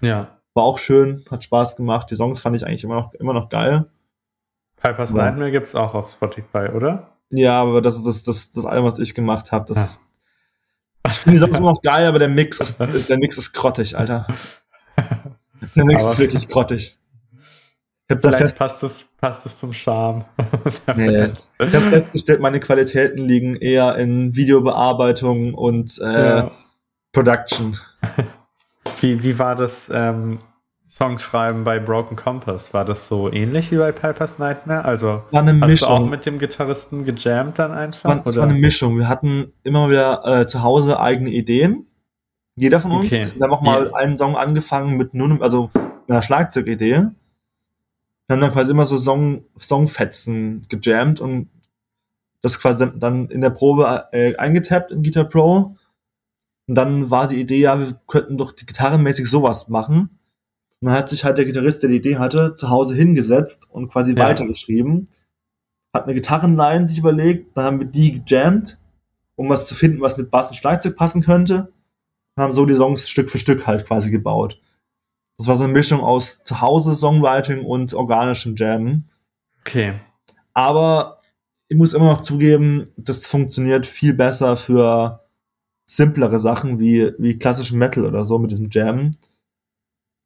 Ja. War auch schön, hat Spaß gemacht. Die Songs fand ich eigentlich immer noch, immer noch geil. Piper's. Nightmare gibt's auch auf Spotify, oder? Ja, aber das ist das, das, das Album, was ich gemacht habe. Das, ja. Ich finde die Songs immer noch geil, aber der Mix ist, [laughs] der Mix ist grottig, Alter. Der Mix aber ist wirklich grottig. Ich hab Vielleicht fest passt, es, passt es zum Charme. [laughs] nee. Ich habe festgestellt, meine Qualitäten liegen eher in Videobearbeitung und äh, ja. Production. Wie, wie war das ähm, Songs schreiben bei Broken Compass? War das so ähnlich wie bei Piper's Nightmare? Also es war eine hast Mischung. du auch mit dem Gitarristen gejammt dann einfach? Es war, es war eine Mischung. Wir hatten immer wieder äh, zu Hause eigene Ideen. Jeder von uns. Okay. Wir haben auch mal ja. einen Song angefangen mit nur also einer Schlagzeugidee. Wir haben dann quasi immer so Song, Songfetzen gejammt und das quasi dann in der Probe äh, eingetappt in Guitar Pro. Und dann war die Idee, ja, wir könnten doch gitarrenmäßig sowas machen. Und dann hat sich halt der Gitarrist, der die Idee hatte, zu Hause hingesetzt und quasi ja. weitergeschrieben. Hat eine Gitarrenline sich überlegt, dann haben wir die gejammt, um was zu finden, was mit Bass und Schlagzeug passen könnte. Und haben so die Songs Stück für Stück halt quasi gebaut. Das war so eine Mischung aus Zuhause Songwriting und organischem Jammen. Okay. Aber ich muss immer noch zugeben, das funktioniert viel besser für simplere Sachen wie, wie klassischen Metal oder so mit diesem Jammen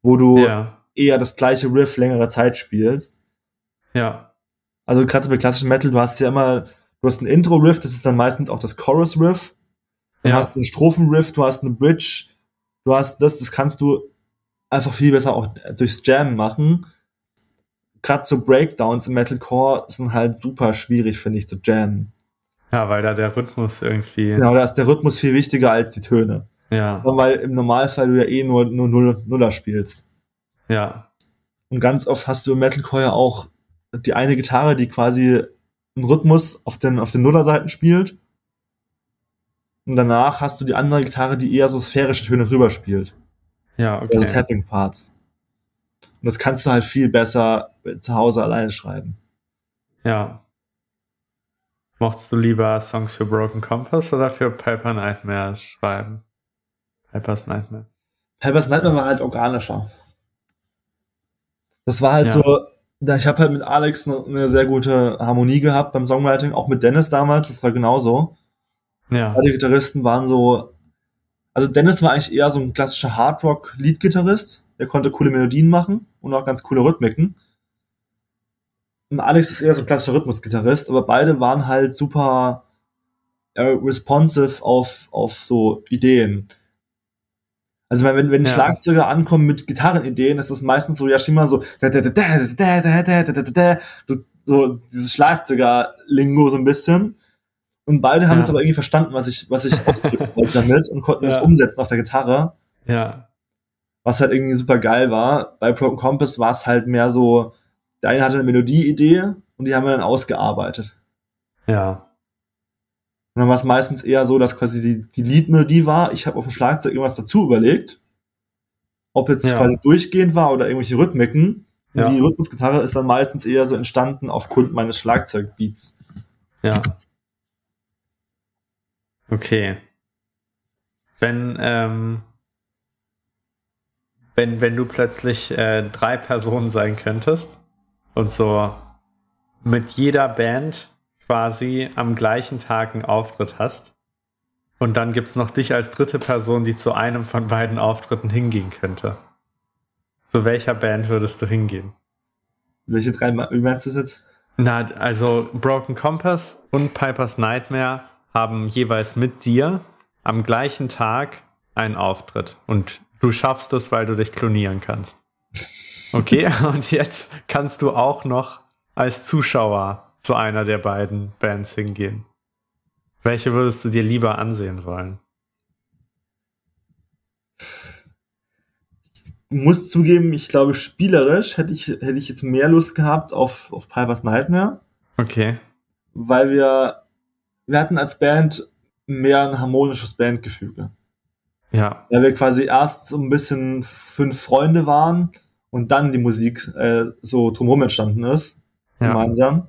wo du ja. eher das gleiche Riff längere Zeit spielst. Ja. Also gerade bei klassischen Metal, du hast ja immer, du hast ein Intro-Riff, das ist dann meistens auch das Chorus-Riff. Du ja. hast einen Strophen-Riff, du hast eine Bridge, du hast das, das kannst du einfach viel besser auch durchs Jam machen. Gerade so Breakdowns im Metalcore sind halt super schwierig, finde ich, zu jammen. Ja, weil da der Rhythmus irgendwie. Genau, da ist der Rhythmus viel wichtiger als die Töne. Ja. Weil im Normalfall du ja eh nur, nur Null, Nuller spielst. Ja. Und ganz oft hast du im Metalcore ja auch die eine Gitarre, die quasi einen Rhythmus auf den, auf den Nullerseiten spielt. Und danach hast du die andere Gitarre, die eher so sphärische Töne rüber spielt. Ja, okay. Also Tapping Parts. Und das kannst du halt viel besser zu Hause alleine schreiben. Ja. Mochtest du lieber Songs für Broken Compass oder für Piper Nightmare schreiben? Hyper's Nightmare. Hyper's Nightmare war halt organischer. Das war halt ja. so, ich habe halt mit Alex eine, sehr gute Harmonie gehabt beim Songwriting, auch mit Dennis damals, das war genauso. Ja. Beide Gitarristen waren so, also Dennis war eigentlich eher so ein klassischer Hardrock-Lead-Gitarrist, der konnte coole Melodien machen und auch ganz coole Rhythmiken. Und Alex ist eher so ein klassischer Rhythmus-Gitarrist, aber beide waren halt super äh, responsive auf, auf so Ideen. Also wenn, wenn ja. Schlagzeuger ankommen mit Gitarrenideen, ist das meistens so, ja, schon mal so, so dieses Schlagzeuger-Lingo so ein bisschen. Und beide haben ja. es aber irgendwie verstanden, was ich, was ich wollte damit und konnten ja. das umsetzen auf der Gitarre. Ja. Was halt irgendwie super geil war. Bei Broken Compass war es halt mehr so, der eine hatte eine Melodieidee und die haben wir dann ausgearbeitet. Ja. Und dann war es meistens eher so, dass quasi die, die Liedmelodie war, ich habe auf dem Schlagzeug irgendwas dazu überlegt. Ob jetzt ja. quasi durchgehend war oder irgendwelche Rhythmiken. Ja. Die Rhythmusgitarre ist dann meistens eher so entstanden aufgrund meines Schlagzeugbeats. Ja. Okay. Wenn, ähm, wenn, wenn du plötzlich äh, drei Personen sein könntest und so mit jeder Band quasi am gleichen Tag einen Auftritt hast. Und dann gibt es noch dich als dritte Person, die zu einem von beiden Auftritten hingehen könnte. Zu welcher Band würdest du hingehen? Welche drei, wie meinst du das jetzt? Na, also Broken Compass und Piper's Nightmare haben jeweils mit dir am gleichen Tag einen Auftritt und du schaffst es, weil du dich klonieren kannst. Okay, [laughs] und jetzt kannst du auch noch als Zuschauer zu einer der beiden Bands hingehen. Welche würdest du dir lieber ansehen wollen? muss zugeben, ich glaube, spielerisch hätte ich, hätte ich jetzt mehr Lust gehabt auf, auf Piper's Nightmare. Okay. Weil wir, wir hatten als Band mehr ein harmonisches Bandgefüge. Ja. Weil wir quasi erst so ein bisschen fünf Freunde waren und dann die Musik äh, so drumherum entstanden ist. Ja. Gemeinsam.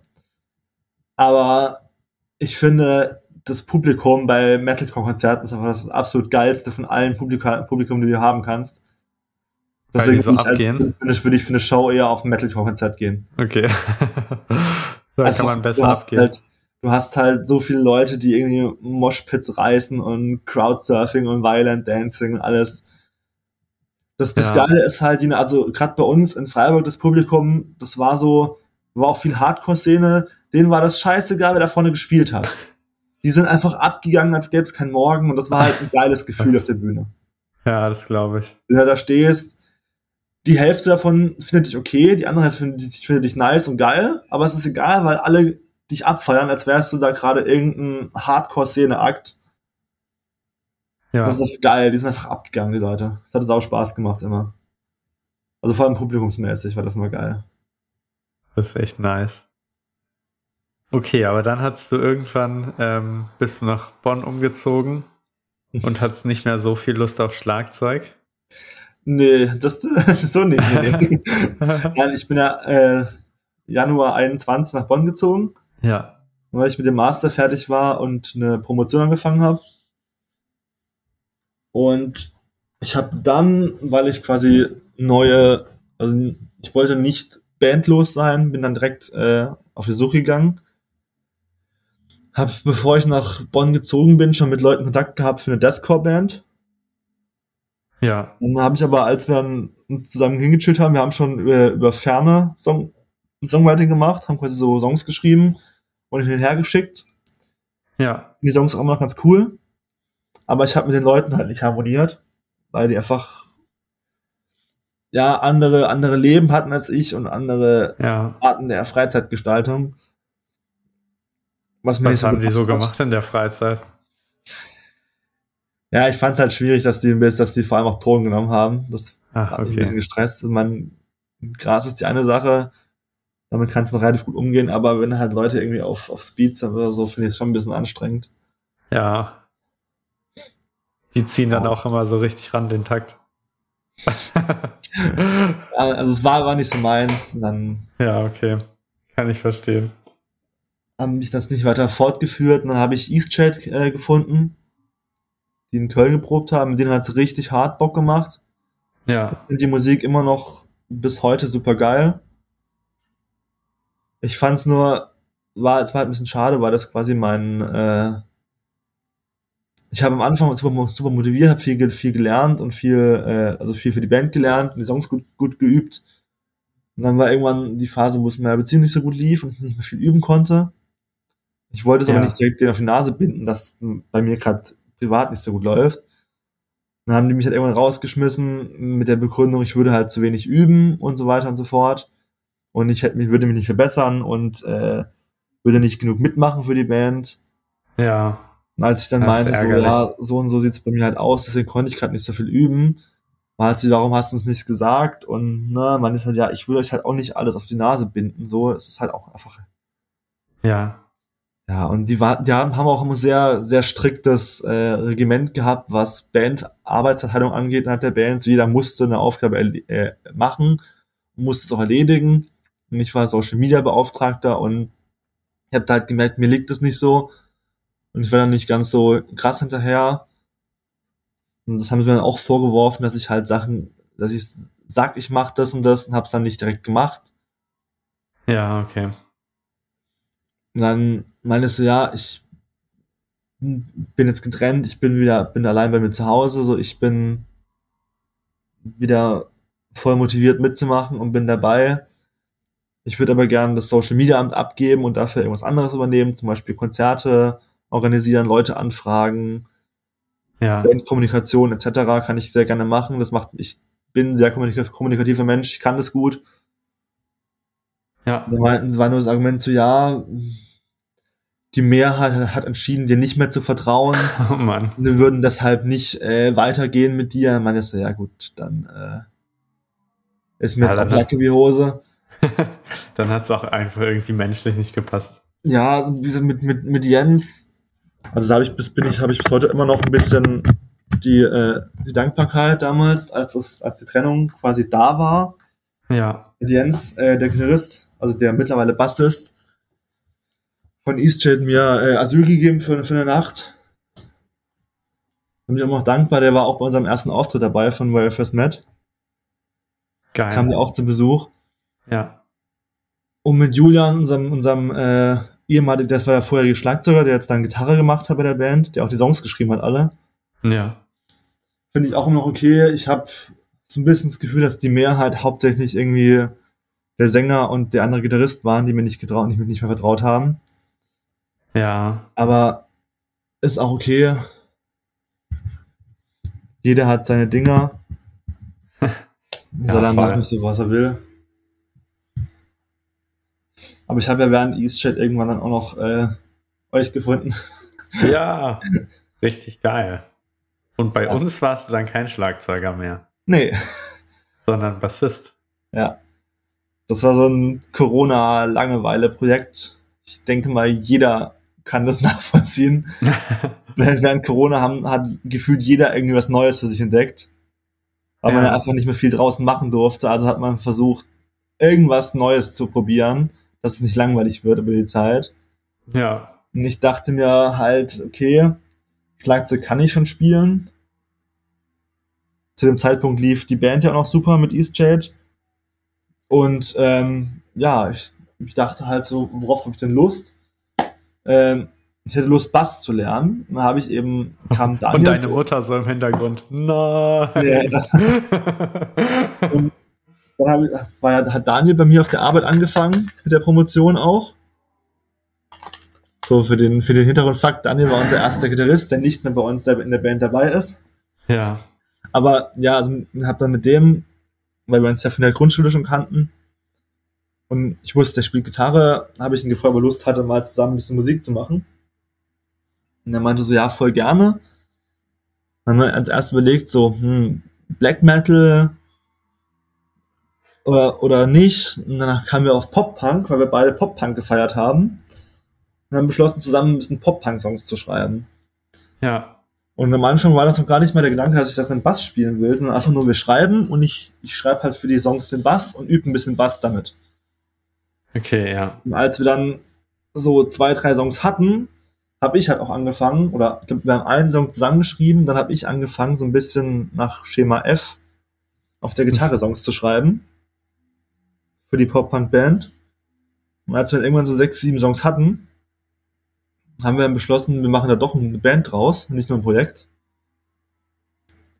Aber ich finde, das Publikum bei Metalcore-Konzerten ist einfach das absolut geilste von allen Publika Publikum, die du haben kannst. Deswegen so würde, ich halt, würde ich für eine Show eher auf ein Metalcore-Konzert gehen. Okay. [laughs] da Einfach, kann man besser du abgehen. Halt, du hast halt so viele Leute, die irgendwie Moshpits reißen und Crowdsurfing und Violent Dancing und alles. Das, das ja. Geile ist halt, also gerade bei uns in Freiburg, das Publikum, das war so, war auch viel Hardcore-Szene, denen war das scheißegal, wer da vorne gespielt hat. Die sind einfach abgegangen, als gäbe es keinen Morgen und das war halt ein geiles Gefühl auf der Bühne. Ja, das glaube ich. Wenn du da stehst, die Hälfte davon findet dich okay, die andere Hälfte findet, findet dich nice und geil, aber es ist egal, weil alle dich abfeiern, als wärst du da gerade irgendein Hardcore-Szene-Akt. Ja. Das ist einfach geil, die sind einfach abgegangen, die Leute. Das hat sau Spaß gemacht immer. Also vor allem publikumsmäßig war das mal geil. Das ist echt nice. Okay, aber dann hast du irgendwann, ähm, bist du nach Bonn umgezogen und [laughs] hattest nicht mehr so viel Lust auf Schlagzeug. Nee, das, [laughs] so nicht. Nee, [laughs] Nein, ich bin ja äh, Januar 21 nach Bonn gezogen. Ja. Weil ich mit dem Master fertig war und eine Promotion angefangen habe. Und ich habe dann, weil ich quasi neue, also ich wollte nicht bandlos sein, bin dann direkt äh, auf die Suche gegangen. Hab, bevor ich nach Bonn gezogen bin, schon mit Leuten Kontakt gehabt für eine Deathcore-Band. Ja. Dann habe ich aber, als wir uns zusammen hingechillt haben, wir haben schon über, über ferne Song, Songwriting gemacht, haben quasi so Songs geschrieben und hinher geschickt. Ja. Die Songs auch immer noch ganz cool. Aber ich habe mit den Leuten halt nicht harmoniert, weil die einfach ja andere andere Leben hatten als ich und andere ja. Arten der Freizeitgestaltung. Was, was haben die so gemacht in der Freizeit? Ja, ich fand es halt schwierig, dass die, dass die vor allem auch Drogen genommen haben. Das Ach, okay. hat mich ein bisschen gestresst. Man, Gras ist die eine Sache, damit kannst du noch relativ gut umgehen, aber wenn halt Leute irgendwie auf, auf Speeds sind oder so, finde ich es schon ein bisschen anstrengend. Ja. Die ziehen dann auch immer so richtig ran den Takt. [laughs] also es war, war nicht so meins. dann ja, okay. Kann ich verstehen. Haben mich das nicht weiter fortgeführt und dann habe ich Eastchat äh, gefunden die in Köln geprobt haben, mit denen hat es richtig hart Bock gemacht. Ja. Ich finde die Musik immer noch bis heute super geil. Ich fand's nur, war, es war halt ein bisschen schade, weil das quasi mein, äh, ich habe am Anfang super, super motiviert, habe viel, viel gelernt und viel, äh, also viel für die Band gelernt und die Songs gut, gut geübt. Und dann war irgendwann die Phase, wo es meiner Beziehung nicht so gut lief und ich nicht mehr viel üben konnte. Ich wollte es ja. aber nicht direkt den auf die Nase binden, dass bei mir gerade privat nicht so gut läuft. Dann haben die mich halt irgendwann rausgeschmissen mit der Begründung, ich würde halt zu wenig üben und so weiter und so fort. Und ich hätte mich, würde mich nicht verbessern und äh, würde nicht genug mitmachen für die Band. Ja. Und als ich dann meinte, so, ja, so und so sieht's bei mir halt aus, deswegen konnte ich gerade nicht so viel üben, war halt sie, warum hast du uns nichts gesagt? Und ne, man ist halt, ja, ich will euch halt auch nicht alles auf die Nase binden. So, es ist halt auch einfach. Ja. Ja, und die, war, die haben auch immer sehr, sehr striktes äh, Regiment gehabt, was Band-Arbeitserteilung angeht innerhalb der Bands. Jeder musste eine Aufgabe äh, machen, musste es auch erledigen. Und ich war Social Media Beauftragter und ich habe da halt gemerkt, mir liegt es nicht so. Und ich war dann nicht ganz so krass hinterher. Und das haben sie mir dann auch vorgeworfen, dass ich halt Sachen, dass ich sag, ich mach das und das und hab's dann nicht direkt gemacht. Ja, okay. Und dann meinst du, ja, ich bin jetzt getrennt, ich bin wieder, bin allein bei mir zu Hause, so ich bin wieder voll motiviert mitzumachen und bin dabei. Ich würde aber gerne das Social Media Amt abgeben und dafür irgendwas anderes übernehmen, zum Beispiel Konzerte organisieren, Leute anfragen, Ja. Bandkommunikation etc. kann ich sehr gerne machen. Das macht, ich bin ein sehr kommunikativer Mensch, ich kann das gut. Ja. Da war nur das Argument so, ja, die Mehrheit hat entschieden, dir nicht mehr zu vertrauen. [laughs] Oh Mann. Wir würden deshalb nicht äh, weitergehen mit dir. Man ist so, ja gut, dann äh, ist mir Ja, jetzt auch Lacke wie Hose. [laughs] Dann hat es auch einfach irgendwie menschlich nicht gepasst. Ja, also mit, mit, mit Jens, also da habe ich bis bin ich, habe ich bis heute immer noch ein bisschen die, äh, die Dankbarkeit damals, als es, als die Trennung quasi da war. Ja. Mit Jens, äh, der Gitarrist, also der mittlerweile Bassist, von EastJet mir äh, Asyl gegeben für, für eine Nacht. Bin ich auch noch dankbar, der war auch bei unserem ersten Auftritt dabei von Where I First Met. Geil. Kam der auch zu Besuch. ja. Und mit Julian, unserem, unserem äh, ehemaligen, das war der vorherige Schlagzeuger, der jetzt dann Gitarre gemacht hat bei der Band, der auch die Songs geschrieben hat, alle. Ja. Finde ich auch immer noch okay. Ich habe so ein bisschen das Gefühl, dass die Mehrheit hauptsächlich irgendwie der Sänger und der andere Gitarrist waren, die mir nicht getraut, die mir nicht mehr vertraut haben. Ja. Aber ist auch okay. Jeder hat seine Dinger. [laughs] Ja, Soll er machen, so was er will. Aber ich habe ja während EastChat irgendwann dann auch noch äh, euch gefunden. Ja. Richtig geil. Und bei Ja. uns warst du dann kein Schlagzeuger mehr, Nee, sondern Bassist. ja. Das war so ein Corona-Langeweile-Projekt. Ich denke mal, jeder kann das [laughs] nachvollziehen. [laughs] Während Corona haben, hat gefühlt jeder irgendwie was Neues für sich entdeckt. Weil man Ja. ja einfach nicht mehr viel draußen machen durfte. Also hat man versucht, irgendwas Neues zu probieren, dass es nicht langweilig wird über die Zeit. ja. Und ich dachte mir halt, okay, Schlagzeug kann ich schon spielen. Zu dem Zeitpunkt lief die Band ja auch noch super mit EastJade. Und ähm, ja, ich, ich dachte halt so, worauf habe ich denn Lust? Ähm, ich hätte Lust, Bass zu lernen. Und dann habe ich eben, kam Daniel. Und deine Mutter so im Hintergrund. Nein. Ja, [laughs] Dann hab ich, war hat Daniel bei mir auf der Arbeit angefangen mit der Promotion auch. So, für den, für den Hintergrundfakt, Daniel war unser erster Gitarrist, der nicht mehr bei uns in der Band dabei ist. ja. Aber ja, also hab dann mit dem, weil wir uns ja von der Grundschule schon kannten, und ich wusste, der spielt Gitarre, habe ich ihn gefragt, ob er Lust hatte, mal zusammen ein bisschen Musik zu machen. Und er meinte so, ja, voll gerne. Dann haben wir als erstes überlegt, so, hm, Black Metal oder, oder nicht. Und danach kamen wir auf Pop-Punk, weil wir beide Pop-Punk gefeiert haben. Und haben beschlossen, zusammen ein bisschen Pop-Punk-Songs zu schreiben. Ja. Und am Anfang war das noch gar nicht mal der Gedanke, dass ich da drin Bass spielen will, sondern einfach nur, wir schreiben und ich, ich schreibe halt für die Songs den Bass und übe ein bisschen Bass damit. Okay, ja. Und als wir dann so zwei, drei Songs hatten, habe ich halt auch angefangen, oder ich glaub, wir haben einen Song zusammengeschrieben, dann habe ich angefangen, so ein bisschen nach Schema F auf der Gitarre Songs zu schreiben. Für die Pop-Punk-Band. Und als wir dann irgendwann so sechs, sieben Songs hatten, haben wir dann beschlossen, wir machen da doch eine Band draus, nicht nur ein Projekt.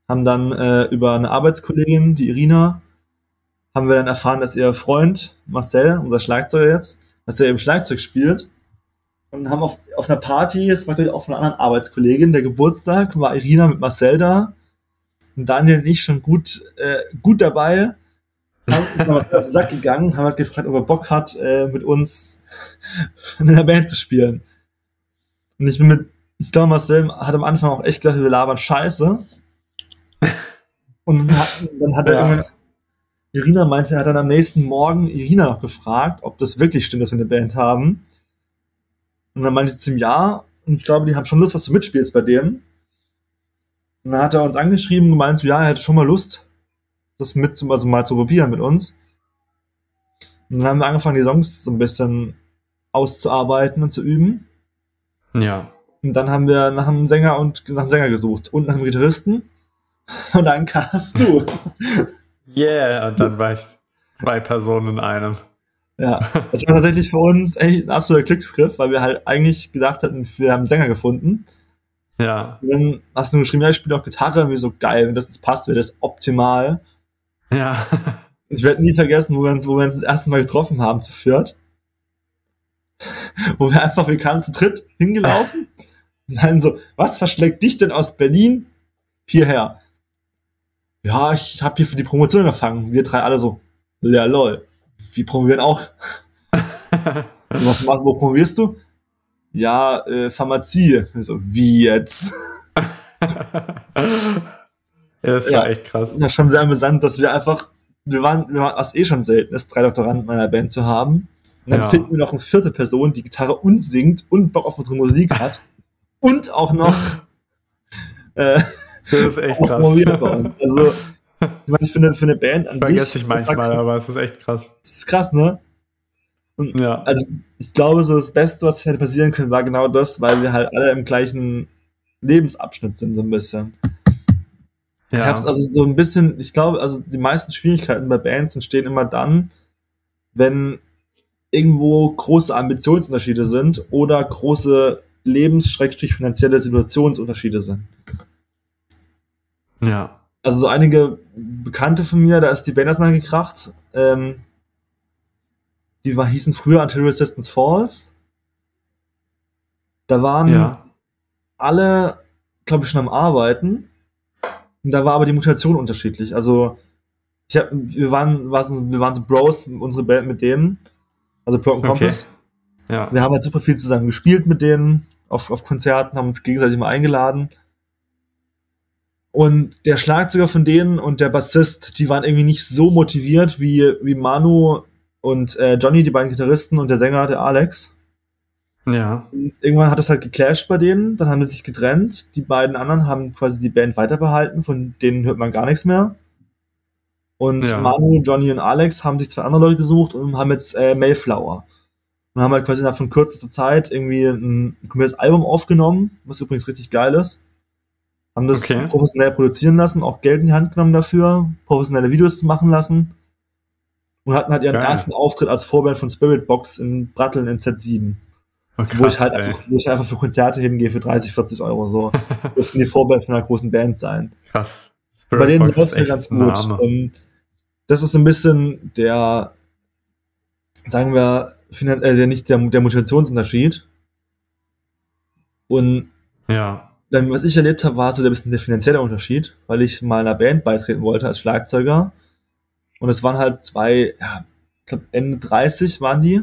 Haben dann äh, über eine Arbeitskollegin, die Irina, haben wir dann erfahren, dass ihr Freund Marcel, unser Schlagzeuger jetzt, dass er eben Schlagzeug spielt. Und haben auf, auf einer Party, es war gleich auch von einer anderen Arbeitskollegin, der Geburtstag, war Irina mit Marcel da. Und Daniel und ich schon gut, äh, gut dabei. Haben uns auf den Sack gegangen, haben halt gefragt, ob er Bock hat, äh, mit uns [laughs] in der Band zu spielen. Und ich bin mit, ich glaube, Marcel hat am Anfang auch echt gedacht, wir labern Scheiße. Und dann hat, dann hat er Ja. irgendwann Irina meinte, er hat dann am nächsten Morgen Irina noch gefragt, ob das wirklich stimmt, dass wir eine Band haben. Und dann meinte sie zum Ja. Und ich glaube, die haben schon Lust, dass du mitspielst bei dem. Und dann hat er uns angeschrieben und gemeint, so, ja, er hätte schon mal Lust, das mit zum, also mal zu probieren mit uns. Und dann haben wir angefangen, die Songs so ein bisschen auszuarbeiten und zu üben. Ja. Und dann haben wir nach einem Sänger und nach einem Sänger gesucht und nach einem Gitarristen. Und dann kamst du. [laughs] Yeah, und dann war ich zwei Personen in einem. Ja, das war tatsächlich für uns echt ein absoluter Glücksgriff, weil wir halt eigentlich gedacht hatten, wir haben einen Sänger gefunden. Ja. Und dann hast du geschrieben, ja, ich spiele auch Gitarre, wir so geil, wenn das jetzt passt, wäre das optimal. Ja. Ich werde nie vergessen, wo wir, uns, wo wir uns das erste Mal getroffen haben zu viert. Wo wir einfach, wir kamen zu dritt hingelaufen und dann so, was verschlägt dich denn aus Berlin hierher. Ja, ich habe hier für die Promotion angefangen. Wir drei alle so, ja lol, wir promovieren auch. [laughs] so, was machst, wo promovierst du? Ja, äh, Pharmazie. so, wie jetzt? [laughs] ja, das war ja, echt krass. Ja, schon sehr amüsant, dass wir einfach, wir waren, wir waren, was eh schon selten ist, drei Doktoranden in einer Band zu haben. Und dann ja. finden wir noch eine vierte Person, die Gitarre und singt und Bock auf unsere Musik hat. [laughs] und auch noch äh, das ist echt krass. bei uns. Also, ich meine, für eine, für eine Band an Vergesse sich. Vergesse ich manchmal, aber es ist echt krass. Das ist krass, ne? Und ja. Also, ich glaube, so das Beste, was hätte passieren können, war genau das, weil wir halt alle im gleichen Lebensabschnitt sind, so ein bisschen. Ja. Ich hab's also so ein bisschen, ich glaube, also die meisten Schwierigkeiten bei Bands entstehen immer dann, wenn irgendwo große Ambitionsunterschiede sind oder große lebens-finanzielle Situationsunterschiede sind. Ja. Also so einige Bekannte von mir, da ist die Band gekracht. Ähm, die war, hießen früher Anti-Resistance Falls. Da waren ja. alle, glaube ich, schon am Arbeiten. Und da war aber die Mutation unterschiedlich. Also, ich hab, wir waren, wir waren so Bros, unsere Band mit denen. Also Broken Compass. Okay. Ja. Wir haben halt super viel zusammen gespielt mit denen auf, auf Konzerten, haben uns gegenseitig mal eingeladen. Und der Schlagzeuger von denen und der Bassist, die waren irgendwie nicht so motiviert wie, wie Manu und äh, Johnny, die beiden Gitarristen und der Sänger, der Alex. Ja. Und irgendwann hat es halt geclasht bei denen, dann haben sie sich getrennt. Die beiden anderen haben quasi die Band weiterbehalten, von denen hört man gar nichts mehr. Und ja. Manu, Johnny und Alex haben sich zwei andere Leute gesucht und haben jetzt äh, Mayflower. Und haben halt quasi innerhalb von kürzester Zeit irgendwie ein komplettes Album aufgenommen, was übrigens richtig geil ist. Haben das okay. professionell produzieren lassen, auch Geld in die Hand genommen dafür, professionelle Videos machen lassen. Und hatten halt ihren geil. ersten Auftritt als Vorband von Spirit Box in Bratteln in Z7. Oh, krass, wo ich halt einfach, wo ich einfach für Konzerte hingehe für 30, 40 Euro so. [laughs] Dürften die Vorband von einer großen Band sein. Krass. Spirit Bei denen läuft es ganz gut. Und das ist ein bisschen der, sagen wir, äh, der nicht der, der Motivationsunterschied. Und ja. Dann, was ich erlebt habe, war so ein bisschen der finanzielle Unterschied, weil ich mal einer Band beitreten wollte als Schlagzeuger. Und es waren halt zwei, ja, ich glaube Ende 30 waren die.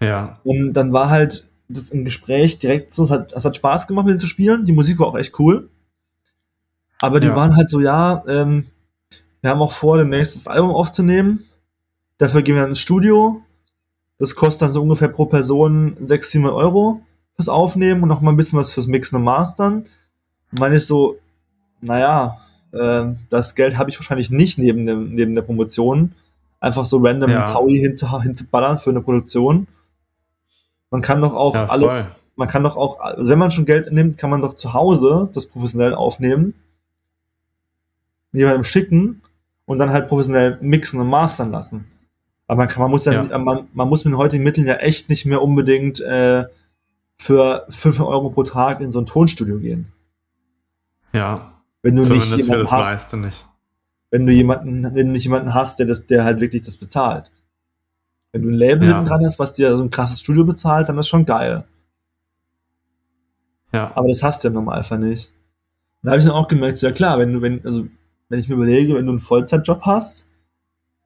Ja. Und dann war halt das im Gespräch direkt so, es hat, es hat Spaß gemacht, mit denen zu spielen. Die Musik war auch echt cool. Aber die ja. waren halt so, ja, ähm, wir haben auch vor, demnächst das Album aufzunehmen. Dafür gehen wir ins Studio. Das kostet dann so ungefähr pro Person 600, 700 Euro fürs Aufnehmen und noch mal ein bisschen was fürs Mixen und Mastern. Und meine ich so, naja, äh, das Geld habe ich wahrscheinlich nicht neben, dem, neben der Promotion. Einfach so random ja. Taui hinzu, hinzuballern für eine Produktion. Man kann doch auch ja, alles, man kann doch auch, also wenn man schon Geld nimmt, kann man doch zu Hause das professionell aufnehmen, jemandem schicken und dann halt professionell mixen und mastern lassen. Aber man, kann, man muss ja, ja. Man, man muss mit den heutigen Mitteln ja echt nicht mehr unbedingt äh, für 5 Euro pro Tag in so ein Tonstudio gehen. Ja. Wenn du nicht jemanden hast, nicht. wenn du jemanden, wenn du nicht jemanden hast, der das, der halt wirklich das bezahlt. Wenn du ein Label ja. hinten dran hast, was dir so ein krasses Studio bezahlt, dann ist schon geil. Ja. Aber das hast du ja im Normalfall nicht. Da habe ich dann auch gemerkt, so, ja klar, wenn du, wenn, also wenn ich mir überlege, wenn du einen Vollzeitjob hast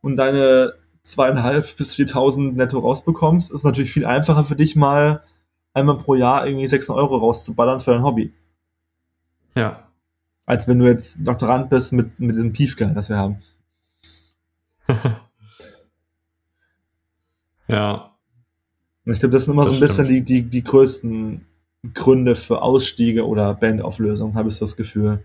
und deine zweieinhalb bis 4.000 netto rausbekommst, ist natürlich viel einfacher für dich mal einmal pro Jahr irgendwie 600 Euro rauszuballern für dein Hobby. Ja. Als wenn du jetzt Doktorand bist mit, mit diesem Piefgehalt, das wir haben. [laughs] ja. Ich glaube, das sind immer das so ein stimmt. bisschen die, die, die größten Gründe für Ausstiege oder Bandauflösung, habe ich so das Gefühl.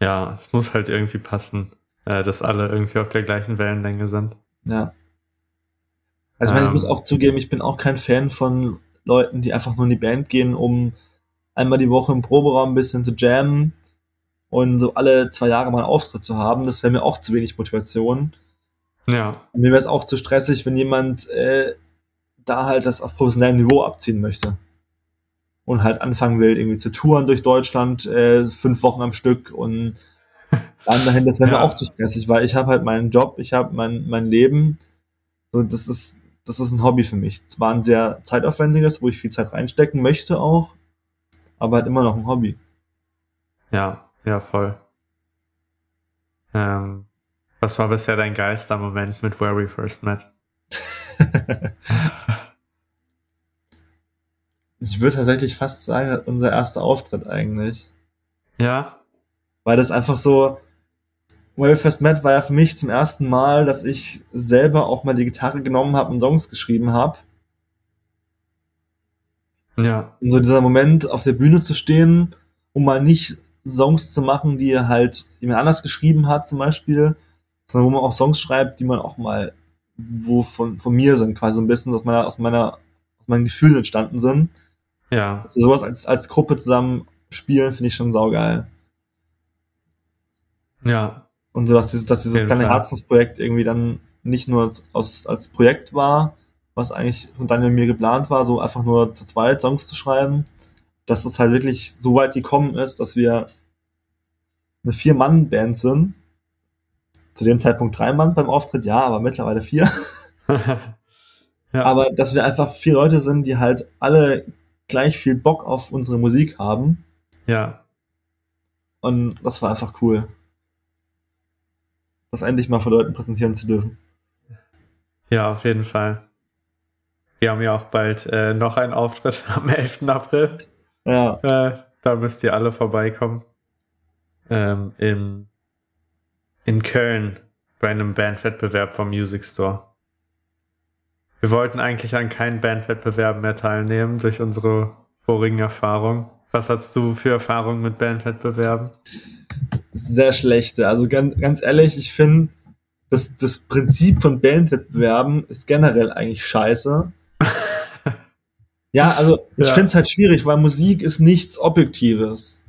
Ja, es muss halt irgendwie passen, äh, dass alle irgendwie auf der gleichen Wellenlänge sind. Ja. Also ähm, ich muss ähm. auch zugeben, ich bin auch kein Fan von Leuten, die einfach nur in die Band gehen, um einmal die Woche im Proberaum ein bisschen zu jammen und so alle zwei Jahre mal einen Auftritt zu haben. Das wäre mir auch zu wenig Motivation. Ja. Und mir wäre es auch zu stressig, wenn jemand äh, da halt das auf professionellem Niveau abziehen möchte. Und halt anfangen will, irgendwie zu touren durch Deutschland, äh, fünf Wochen am Stück und [laughs] dann dahin, das wäre ja. mir auch zu stressig, weil ich habe halt meinen Job, ich habe mein, mein Leben. So, das ist, das ist ein Hobby für mich. Zwar ein sehr zeitaufwendiges, wo ich viel Zeit reinstecken möchte auch, aber halt immer noch ein Hobby. Ja. Ja, voll. Ähm, was war bisher dein geilster Moment mit Where We First Met? [laughs] ich würde tatsächlich fast sagen, unser erster Auftritt eigentlich. Ja. Weil das einfach so, Where First Met war ja für mich zum ersten Mal, dass ich selber auch mal die Gitarre genommen habe und Songs geschrieben habe. Ja. Und so dieser Moment, auf der Bühne zu stehen, um mal nicht Songs zu machen, die halt jemand anders geschrieben hat, zum Beispiel, sondern wo man auch Songs schreibt, die man auch mal, wo von, von mir sind, quasi so ein bisschen aus meiner, aus meiner, aus meinen Gefühlen entstanden sind. Ja. Also sowas als, als Gruppe zusammen spielen, finde ich schon saugeil. Ja. Und so, dass dieses, dass dieses kleine. Herzensprojekt irgendwie dann nicht nur aus, als Projekt war, was eigentlich von Daniel und mir geplant war, so einfach nur zu zweit Songs zu schreiben, dass es halt wirklich so weit gekommen ist, dass wir eine Vier-Mann-Band sind. Zu dem Zeitpunkt drei Mann beim Auftritt, ja, aber mittlerweile vier. [laughs] ja. Aber dass wir einfach vier Leute sind, die halt alle gleich viel Bock auf unsere Musik haben. Ja. Und das war einfach cool. Das endlich mal vor Leuten präsentieren zu dürfen. Ja, auf jeden Fall. Wir haben ja auch bald äh, noch einen Auftritt [laughs] am 11. April. Ja. Äh, da müsst ihr alle vorbeikommen. Ähm, in, in Köln bei einem Bandwettbewerb vom Music Store. Wir wollten eigentlich an keinen Bandwettbewerben mehr teilnehmen durch unsere vorigen Erfahrungen. Was hast du für Erfahrungen mit Bandwettbewerben? Sehr schlechte. Also ganz, ganz ehrlich, ich finde, das, das Prinzip von Bandwettbewerben ist generell eigentlich scheiße. ja, also ich ja. finde es halt schwierig, weil Musik ist nichts Objektives.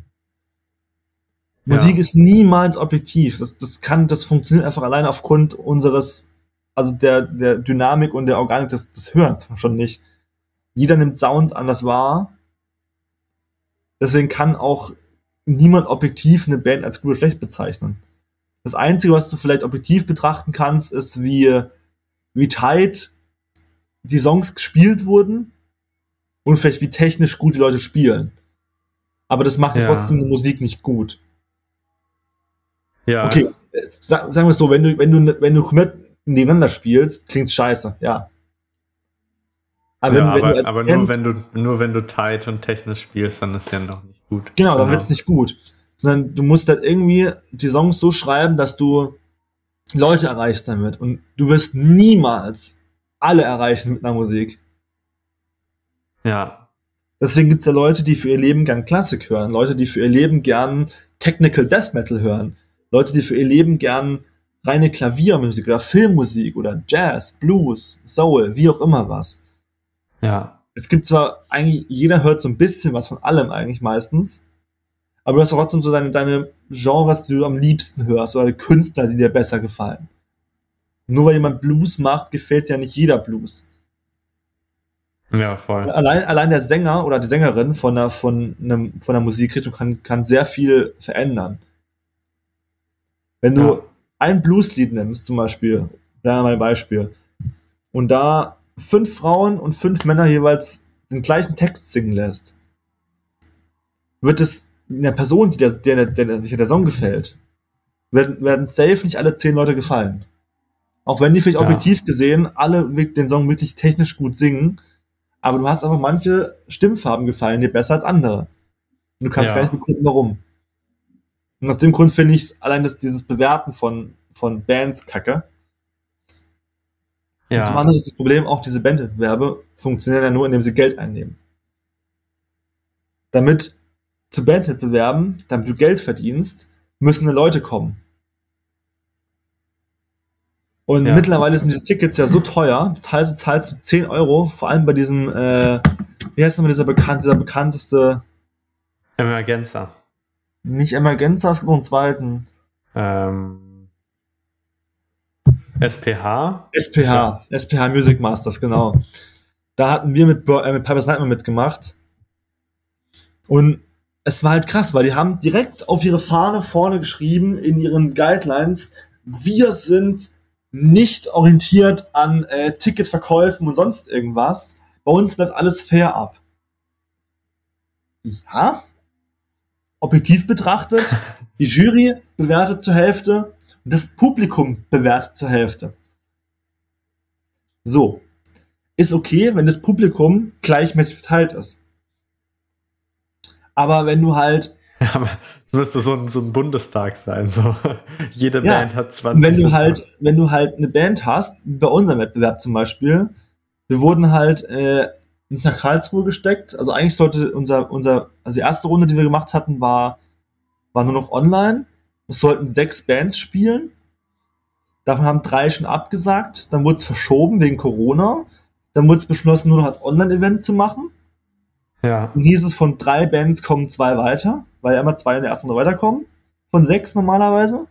Musik ja. ist niemals objektiv. Das, das kann, das funktioniert einfach allein aufgrund unseres, also der, der Dynamik und der Organik des, des Hörens schon nicht. Jeder nimmt Sound anders wahr. Deswegen kann auch niemand objektiv eine Band als gut oder schlecht bezeichnen. Das Einzige, was du vielleicht objektiv betrachten kannst, ist, wie, wie tight die Songs gespielt wurden und vielleicht wie technisch gut die Leute spielen. Aber das macht ja. trotzdem die Musik nicht gut. Ja. Okay, sag, sagen wir es so, wenn du, wenn du, wenn du komplett nebeneinander spielst, klingt's scheiße, ja. Aber, ja, wenn, wenn aber, aber nur wenn du nur wenn du tight und technisch spielst, dann ist ja noch nicht gut. Genau, dann genau. wird's nicht gut. Sondern du musst halt irgendwie die Songs so schreiben, dass du Leute erreichst damit. Und du wirst niemals alle erreichen mit einer Musik. Ja. Deswegen gibt's ja Leute, die für ihr Leben gern Klassik hören, Leute, die für ihr Leben gern Technical Death Metal hören, Leute, die für ihr Leben gern reine Klaviermusik oder Filmmusik oder Jazz, Blues, Soul, wie auch immer was. Ja. Es gibt zwar eigentlich, jeder hört so ein bisschen was von allem eigentlich meistens, aber du hast trotzdem so deine, deine Genres, die du am liebsten hörst oder Künstler, die dir besser gefallen. Nur weil jemand Blues macht, gefällt ja nicht jeder Blues. Ja, voll. Allein, allein der Sänger oder die Sängerin von der, von einem, von der Musikrichtung kann, kann sehr viel verändern. Wenn du ja. ein Blueslied nimmst, zum Beispiel, da mal ein Beispiel, und da fünf Frauen und fünf Männer jeweils den gleichen Text singen lässt, wird es einer Person, die der, der, der, der, der Song gefällt, werden, werden safe nicht alle zehn Leute gefallen. Auch wenn die vielleicht ja. objektiv gesehen alle den Song wirklich technisch gut singen, aber du hast einfach manche Stimmfarben gefallen dir besser als andere. Und du kannst ja. gar nicht begründen, warum. Und aus dem Grund finde ich allein das, dieses Bewerten von, von Bands kacke. Ja. Und zum anderen ist das Problem auch, diese Bandwettbewerbe funktionieren ja nur, indem sie Geld einnehmen. Damit zu Bandwettbewerben, damit du Geld verdienst, müssen Leute kommen. Und ja. mittlerweile sind diese Tickets ja so teuer, teilweise zahlst du 10 Euro, vor allem bei diesem, äh, wie heißt nochmal dieser, bekannt, dieser bekannteste? Emergenza. Nicht Emergenza, es gibt noch einen zweiten. Ähm, SPH? SPH, SPH Music Masters, genau. Da hatten wir mit, äh, mit Pipers Nightmare mitgemacht. Und es war halt krass, weil die haben direkt auf ihre Fahne vorne geschrieben in ihren Guidelines, wir sind nicht orientiert an äh, Ticketverkäufen und sonst irgendwas. Bei uns läuft alles fair ab. Ja, objektiv betrachtet, [laughs] Die Jury bewertet zur Hälfte das Publikum bewertet zur Hälfte. So. Ist okay, wenn das Publikum gleichmäßig verteilt ist. Aber wenn du halt. [laughs] Ja, aber es müsste so ein, so ein Bundestag sein. So. [laughs] Jede Ja, Band hat 20 wenn du Sitze. halt, wenn du halt eine Band hast, bei unserem Wettbewerb zum Beispiel, wir wurden halt äh, nach Karlsruhe gesteckt. Also eigentlich sollte unser, unser, also die erste Runde, die wir gemacht hatten, war, war nur noch online. Es sollten sechs Bands spielen. Davon haben drei schon abgesagt. Dann wurde es verschoben wegen Corona. Dann wurde es beschlossen, nur noch als Online-Event zu machen. Ja. Und hieß es, von drei Bands kommen zwei weiter, weil ja immer zwei in der ersten Runde weiterkommen. Von sechs normalerweise.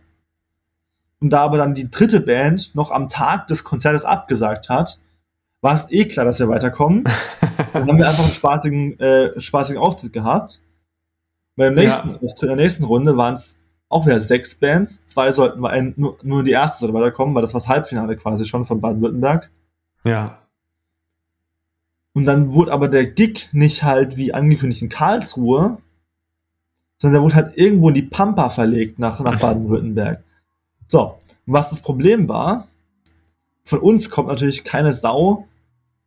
Und da aber dann die dritte Band noch am Tag des Konzertes abgesagt hat, war es eh klar, dass wir weiterkommen. [laughs] Dann haben wir einfach einen spaßigen, äh, spaßigen Auftritt gehabt. Bei dem nächsten Ja. In der nächsten Runde waren es auch wieder sechs Bands. Zwei sollten wir, ein- nur, nur die erste sollte weiterkommen, weil das war das Halbfinale quasi schon von Baden-Württemberg. ja. Und dann wurde aber der Gig nicht halt wie angekündigt in Karlsruhe, sondern der wurde halt irgendwo in die Pampa verlegt nach, nach Baden-Württemberg. So, und was das Problem war, von uns kommt natürlich keine Sau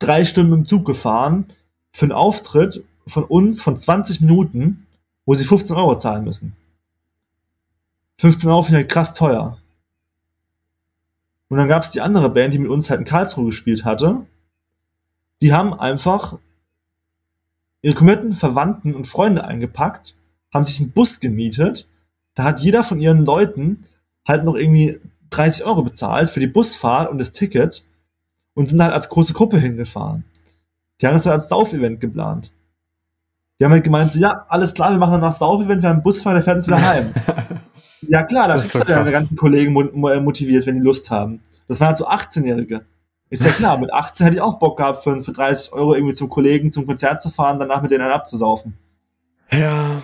drei Stunden im Zug gefahren für einen Auftritt von uns von 20 Minuten, wo sie 15 Euro zahlen müssen. 15 Euro finde ich halt krass teuer. Und dann gab es die andere Band, die mit uns halt in Karlsruhe gespielt hatte. Die haben einfach ihre kompletten Verwandten und Freunde eingepackt, haben sich einen Bus gemietet. Da hat jeder von ihren Leuten halt noch irgendwie 30 Euro bezahlt für die Busfahrt und das Ticket und sind halt als große Gruppe hingefahren. Die haben das halt als Sauf-Event geplant. Die haben halt gemeint, so, ja, alles klar, wir machen danach Sauf-Event, wir haben einen Busfahrer, der fährt uns wieder [laughs] heim. Ja klar, da kriegst du deine ganzen Kollegen mo- mo- motiviert, wenn die Lust haben. Das waren halt so 18-Jährige. Ist ja klar, mit 18 hätte ich auch Bock gehabt, für, für 30 Euro irgendwie zum Kollegen zum Konzert zu fahren, danach mit denen einen abzusaufen. Ja.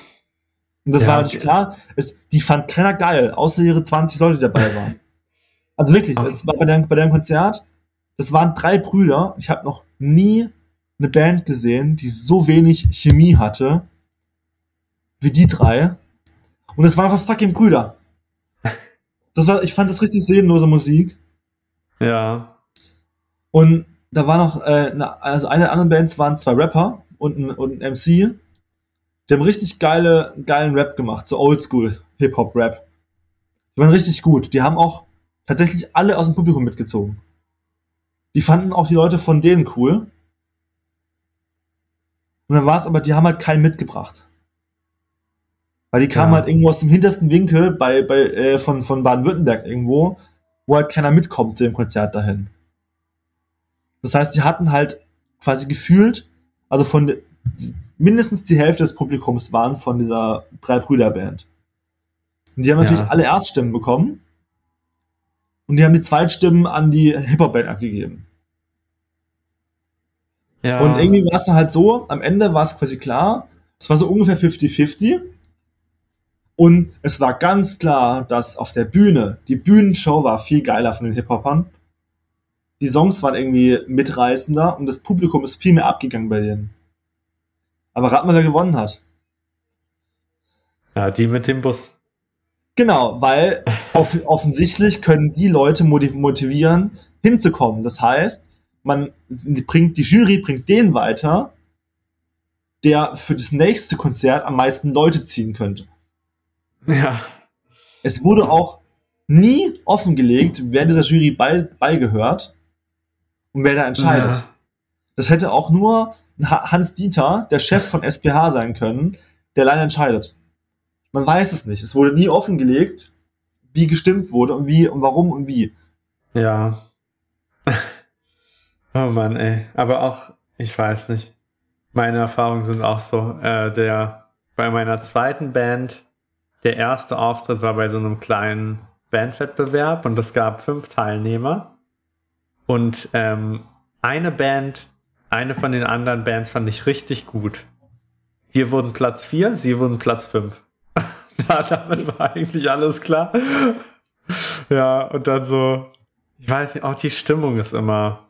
Und das Ja, war natürlich okay. klar, es, die fand keiner geil, außer ihre 20 Leute, die dabei waren. Also wirklich, es war bei dem, bei dem Konzert, das waren drei Brüder. Ich habe noch nie eine Band gesehen, die so wenig Chemie hatte wie die drei. Und es waren einfach fucking Brüder. Das war, ich fand das richtig seelenlose Musik. Ja. Und da war noch, äh, eine, also eine der anderen Bands waren zwei Rapper und ein, und ein MC. Die haben richtig geile, geilen Rap gemacht, so Oldschool Hip-Hop-Rap. Die waren richtig gut. Die haben auch tatsächlich alle aus dem Publikum mitgezogen. Die fanden auch die Leute von denen cool. Und dann war es aber, die haben halt keinen mitgebracht. Weil die kamen Ja. halt irgendwo aus dem hintersten Winkel bei, bei, äh, von, von Baden-Württemberg irgendwo, wo halt keiner mitkommt zu dem Konzert dahin. Das heißt, die hatten halt quasi gefühlt, also von de- mindestens die Hälfte des Publikums waren von dieser drei Brüder Band. Und die haben natürlich Ja. alle Erststimmen bekommen. Und die haben die Zweitstimmen an die Hip-Hop Band abgegeben. Ja. Und irgendwie war es dann halt so, am Ende war es quasi klar, es war so ungefähr 50-50. Und es war ganz klar, dass auf der Bühne, die Bühnenshow war viel geiler von den Hip-Hopern. Die Songs waren irgendwie mitreißender und das Publikum ist viel mehr abgegangen bei denen. Aber rat mal, wer gewonnen hat. ja, die mit dem Bus. Genau, weil off [laughs] offensichtlich können die Leute moti- motivieren, hinzukommen. Das heißt, man bringt, die Jury bringt den weiter, der für das nächste Konzert am meisten Leute ziehen könnte. Ja. Es wurde auch nie offengelegt, wer dieser Jury bei, beigehört und wer da entscheidet. Ja. Das hätte auch nur Ha- Hans Dieter, der Chef von SPH sein können, der leider entscheidet. Man weiß es nicht. Es wurde nie offengelegt, wie gestimmt wurde und wie und warum und wie. Ja. [laughs] Oh Mann, ey. Aber auch, ich weiß nicht. Meine Erfahrungen sind auch so. Äh, der, bei meiner zweiten Band, der erste Auftritt war bei so einem kleinen Bandwettbewerb und es gab fünf Teilnehmer. Und ähm, eine Band, eine von den anderen Bands fand ich richtig gut. Wir wurden Platz vier, sie wurden Platz fünf. [laughs] da, damit war eigentlich alles klar. Ja, und dann so, ich weiß nicht, auch die Stimmung ist immer,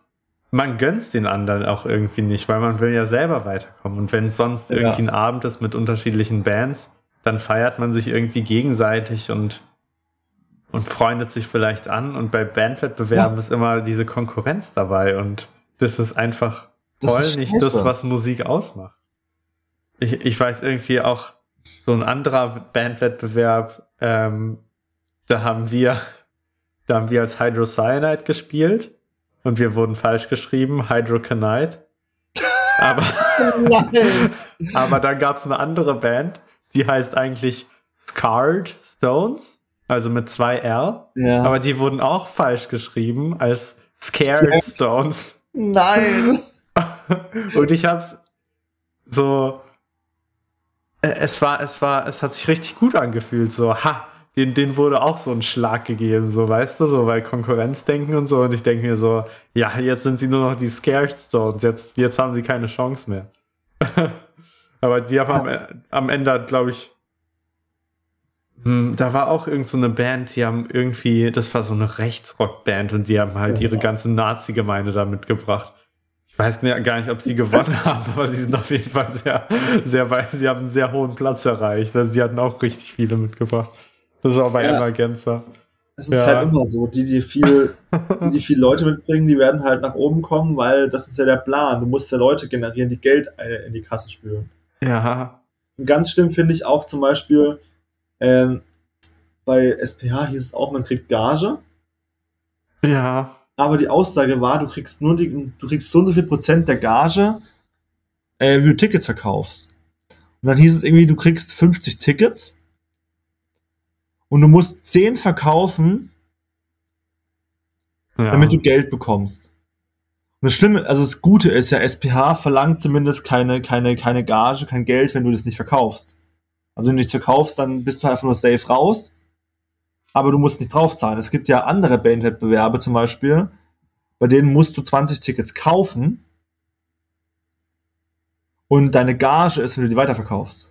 man gönnt den anderen auch irgendwie nicht, weil man will ja selber weiterkommen. Und wenn es sonst Ja. irgendwie ein Abend ist mit unterschiedlichen Bands, dann feiert man sich irgendwie gegenseitig und, und freundet sich vielleicht an. Und bei Bandwettbewerben ja. ist immer diese Konkurrenz dabei und das ist einfach das voll ist nicht das, was Musik ausmacht. Ich, ich weiß irgendwie auch so ein anderer Bandwettbewerb, ähm, da haben wir, da haben wir als Hydrocyanide gespielt und wir wurden falsch geschrieben, Hydrocanide. Aber, [laughs] [laughs] aber dann gab es eine andere Band, die heißt eigentlich Scarred Stones, also mit zwei R. Ja. Aber die wurden auch falsch geschrieben als Scared Stones. Nein. [laughs] Und ich hab's so. Äh, es war, es war, es hat sich richtig gut angefühlt. So, ha, den, den wurde auch so ein Schlag gegeben, so weißt du, so weil Konkurrenzdenken und so. Und ich denke mir so, ja, jetzt sind sie nur noch die Scared Stones, jetzt, jetzt haben sie keine Chance mehr. [laughs] Aber die haben am, am Ende, glaube ich, hm, da war auch irgend so eine Band, die haben irgendwie, das war so eine Rechtsrockband und die haben halt ihre ganze Nazi-Gemeinde da mitgebracht. Ich weiß gar nicht, ob sie gewonnen [laughs] haben, aber sie sind auf jeden Fall sehr, sehr weit, sie haben einen sehr hohen Platz erreicht. Also sie hatten auch richtig viele mitgebracht. Das war bei ja. Emergenza. Es ist ja. halt immer so, die, die viel, die, die viele Leute mitbringen, die werden halt nach oben kommen, weil das ist ja der Plan. Du musst ja Leute generieren, die Geld äh, in die Kasse spülen. Ja. Und ganz schlimm finde ich auch zum Beispiel, ähm, bei SPH hieß es auch, man kriegt Gage. Ja. Aber die Aussage war, du kriegst nur die, du kriegst so und so viel Prozent der Gage, äh, wie du Tickets verkaufst. Und dann hieß es irgendwie, du kriegst 50 Tickets und du musst 10 verkaufen, ja. damit du Geld bekommst. Und das Schlimme, also das Gute ist ja, SPH verlangt zumindest keine, keine, keine Gage, kein Geld, wenn du das nicht verkaufst. Also wenn du nichts verkaufst, dann bist du einfach nur safe raus. Aber du musst nicht draufzahlen. Es gibt ja andere Bandwettbewerbe zum Beispiel, bei denen musst du 20 Tickets kaufen und deine Gage ist, wenn du die weiterverkaufst.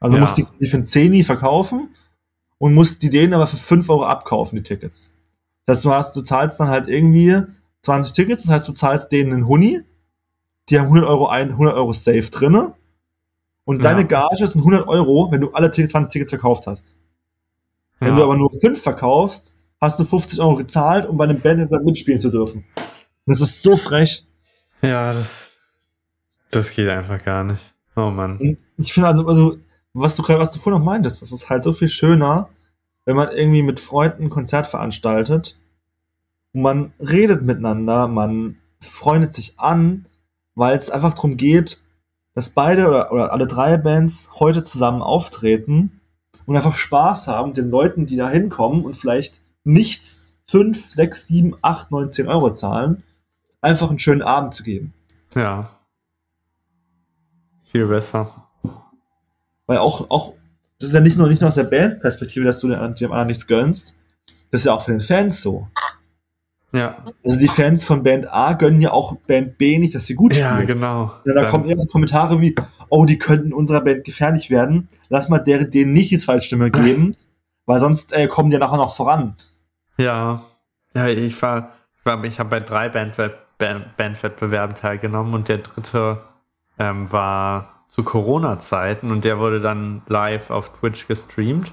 Also ja. musst du die für einen Zehni verkaufen und musst die denen aber für 5 Euro abkaufen, die Tickets. Das heißt, du hast, du zahlst dann halt irgendwie 20 Tickets, das heißt, du zahlst denen einen Huni, die haben 100 Euro, ein, 100 Euro safe drinne und ja. deine Gage sind 100 Euro, wenn du alle 20 Tickets verkauft hast. Wenn ja. du aber nur 5 verkaufst, hast du 50 Euro gezahlt, um bei einem Band mitspielen zu dürfen. Das ist so frech. Ja, das, das geht einfach gar nicht. Oh Mann. Und ich finde also, also, was du gerade, was du vorhin noch meintest, das ist halt so viel schöner, wenn man irgendwie mit Freunden ein Konzert veranstaltet man redet miteinander, man freundet sich an, weil es einfach darum geht, dass beide oder, oder alle drei Bands heute zusammen auftreten und einfach Spaß haben, den Leuten, die da hinkommen und vielleicht nichts 5, 6, 7, 8, 9, 10 Euro zahlen, einfach einen schönen Abend zu geben. Ja. Viel besser. Weil auch, auch das ist ja nicht nur, nicht nur aus der Bandperspektive, dass du dem anderen nichts gönnst, das ist ja auch für den Fans so. Ja. Also die Fans von Band A gönnen ja auch Band B nicht, dass sie gut spielen. Ja, genau. Ja, da kommen erst Kommentare wie, oh, die könnten unserer Band gefährlich werden. Lass mal der, denen nicht die Zweitstimme [laughs] geben, weil sonst äh, kommen die nachher noch voran. Ja. Ja, ich war, war ich habe bei drei Bandwett Band, Bandwettbewerben teilgenommen und der dritte ähm, war zu Corona-Zeiten und der wurde dann live auf Twitch gestreamt.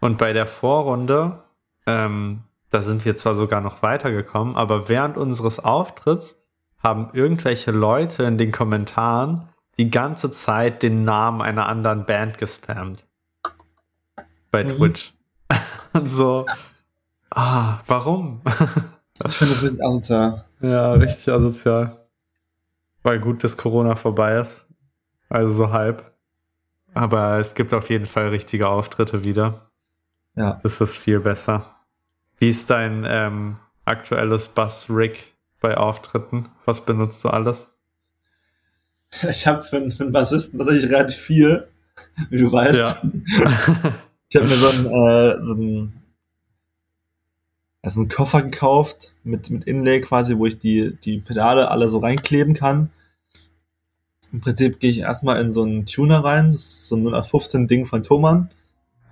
Und bei der Vorrunde, ähm, da sind wir zwar sogar noch weitergekommen, aber während unseres Auftritts haben irgendwelche Leute in den Kommentaren die ganze Zeit den Namen einer anderen Band gespammt. Bei mhm. Twitch. [laughs] Und so, ah, warum? [laughs] ich finde das richtig asozial. Ja, richtig asozial. Weil gut, dass Corona vorbei ist. Also so halb. Aber es gibt auf jeden Fall richtige Auftritte wieder. Ja. Das ist viel besser. Wie ist dein ähm, aktuelles Bass-Rig bei Auftritten? Was benutzt du alles? Ich habe für, für einen Bassisten tatsächlich relativ viel, wie du weißt. Ja. [laughs] ich habe mir so einen, äh, so einen, also einen Koffer gekauft mit, mit Inlay quasi, wo ich die, die Pedale alle so reinkleben kann. Im Prinzip gehe ich erstmal in so einen Tuner rein. Das ist so ein 0815 Ding von Thomann.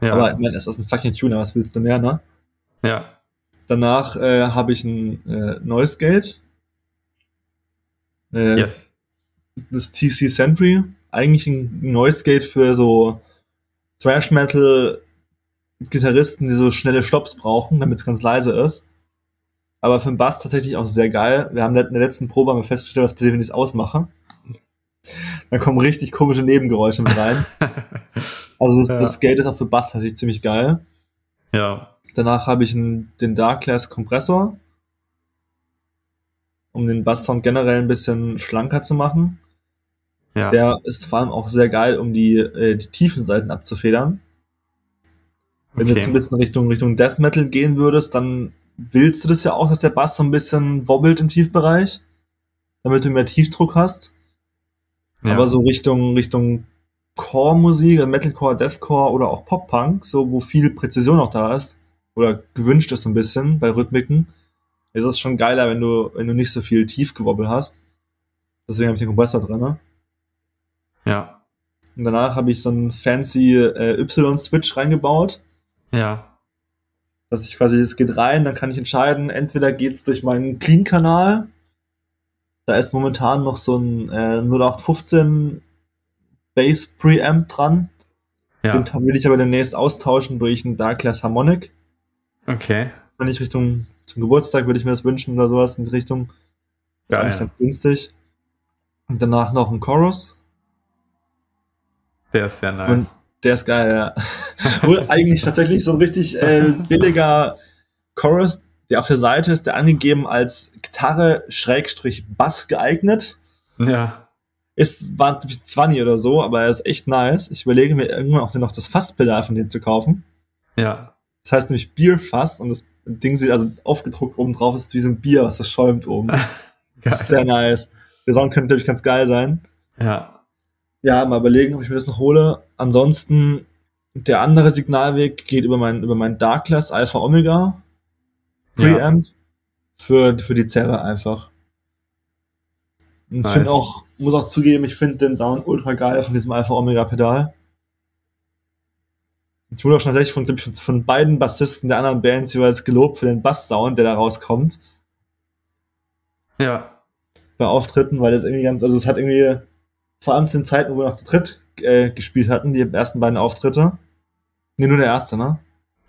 Ja. Aber ich meine, es ist ein fucking Tuner, was willst du mehr, ne? Ja. Danach äh, habe ich ein äh, Noise Gate. Äh, yes. Das TC Sentry eigentlich ein Noise Gate für so Thrash Metal Gitarristen, die so schnelle Stops brauchen, damit es ganz leise ist. Aber für den Bass tatsächlich auch sehr geil. Wir haben in der letzten Probe haben wir festgestellt, was passiert, wenn ich es ausmache. Da kommen richtig komische Nebengeräusche mit rein. [laughs] Also das, ja. das Gate ist auch für Bass tatsächlich ziemlich geil. Ja. Danach habe ich einen, den Dark Class Kompressor, um den Basssound generell ein bisschen schlanker zu machen. Ja. Der ist vor allem auch sehr geil, um die, äh, die tiefen Seiten abzufedern. Wenn okay. du jetzt ein bisschen Richtung, Richtung Death Metal gehen würdest, dann willst du das ja auch, dass der Bass so ein bisschen wobbelt im Tiefbereich, damit du mehr Tiefdruck hast. Ja. Aber so Richtung, Richtung Core-Musik, also Metalcore, Deathcore oder auch Pop-Punk, so wo viel Präzision auch da ist, oder gewünscht ist so ein bisschen bei Rhythmiken, ist es schon geiler, wenn du, wenn du nicht so viel Tiefgewobbel hast. Deswegen habe ich den Kompressor drin. Ne? Ja. Und danach habe ich so einen fancy äh, Y-Switch reingebaut. Ja. Dass ich quasi, es geht rein, dann kann ich entscheiden, entweder geht es durch meinen Clean-Kanal. Da ist momentan noch so ein äh, 0815 Bass Preamp dran. Ja. Den will ich aber demnächst austauschen durch einen Dark Class Harmonic. Okay. Wenn ich Richtung zum Geburtstag würde ich mir das wünschen oder sowas in die Richtung. Das ist eigentlich ganz günstig. Und danach noch ein Chorus. Der ist sehr nice. Und der ist geil, ja. [laughs] Wohl eigentlich tatsächlich so ein richtig äh, billiger Chorus, der auf der Seite ist, der angegeben als Gitarre Schrägstrich Bass geeignet. Ja. Ist, war 20 oder so, aber er ist echt nice. Ich überlege mir irgendwann auch noch das Fasspedal von denen zu kaufen. Ja. Das heißt nämlich Bierfass und das Ding sieht also aufgedruckt oben drauf ist wie so ein Bier, was das schäumt oben. [laughs] das ist sehr nice. Der Sound könnte, glaube ich, ganz geil sein. Ja. Ja, mal überlegen, ob ich mir das noch hole. Ansonsten, der andere Signalweg geht über mein, über mein Darkless Alpha Omega Preamp ja. für, für die Zerre einfach. Und nice. ich finde auch, muss auch zugeben, ich finde den Sound ultra geil von diesem Alpha Omega Pedal. Ich wurde auch schon tatsächlich von, von, von beiden Bassisten der anderen Bands jeweils gelobt für den Bass-Sound, der da rauskommt. Ja. Bei Auftritten, weil das irgendwie ganz, also es hat irgendwie, vor allem zu den Zeiten, wo wir noch zu dritt äh, gespielt hatten, die ersten beiden Auftritte. Nee, nur der erste, ne?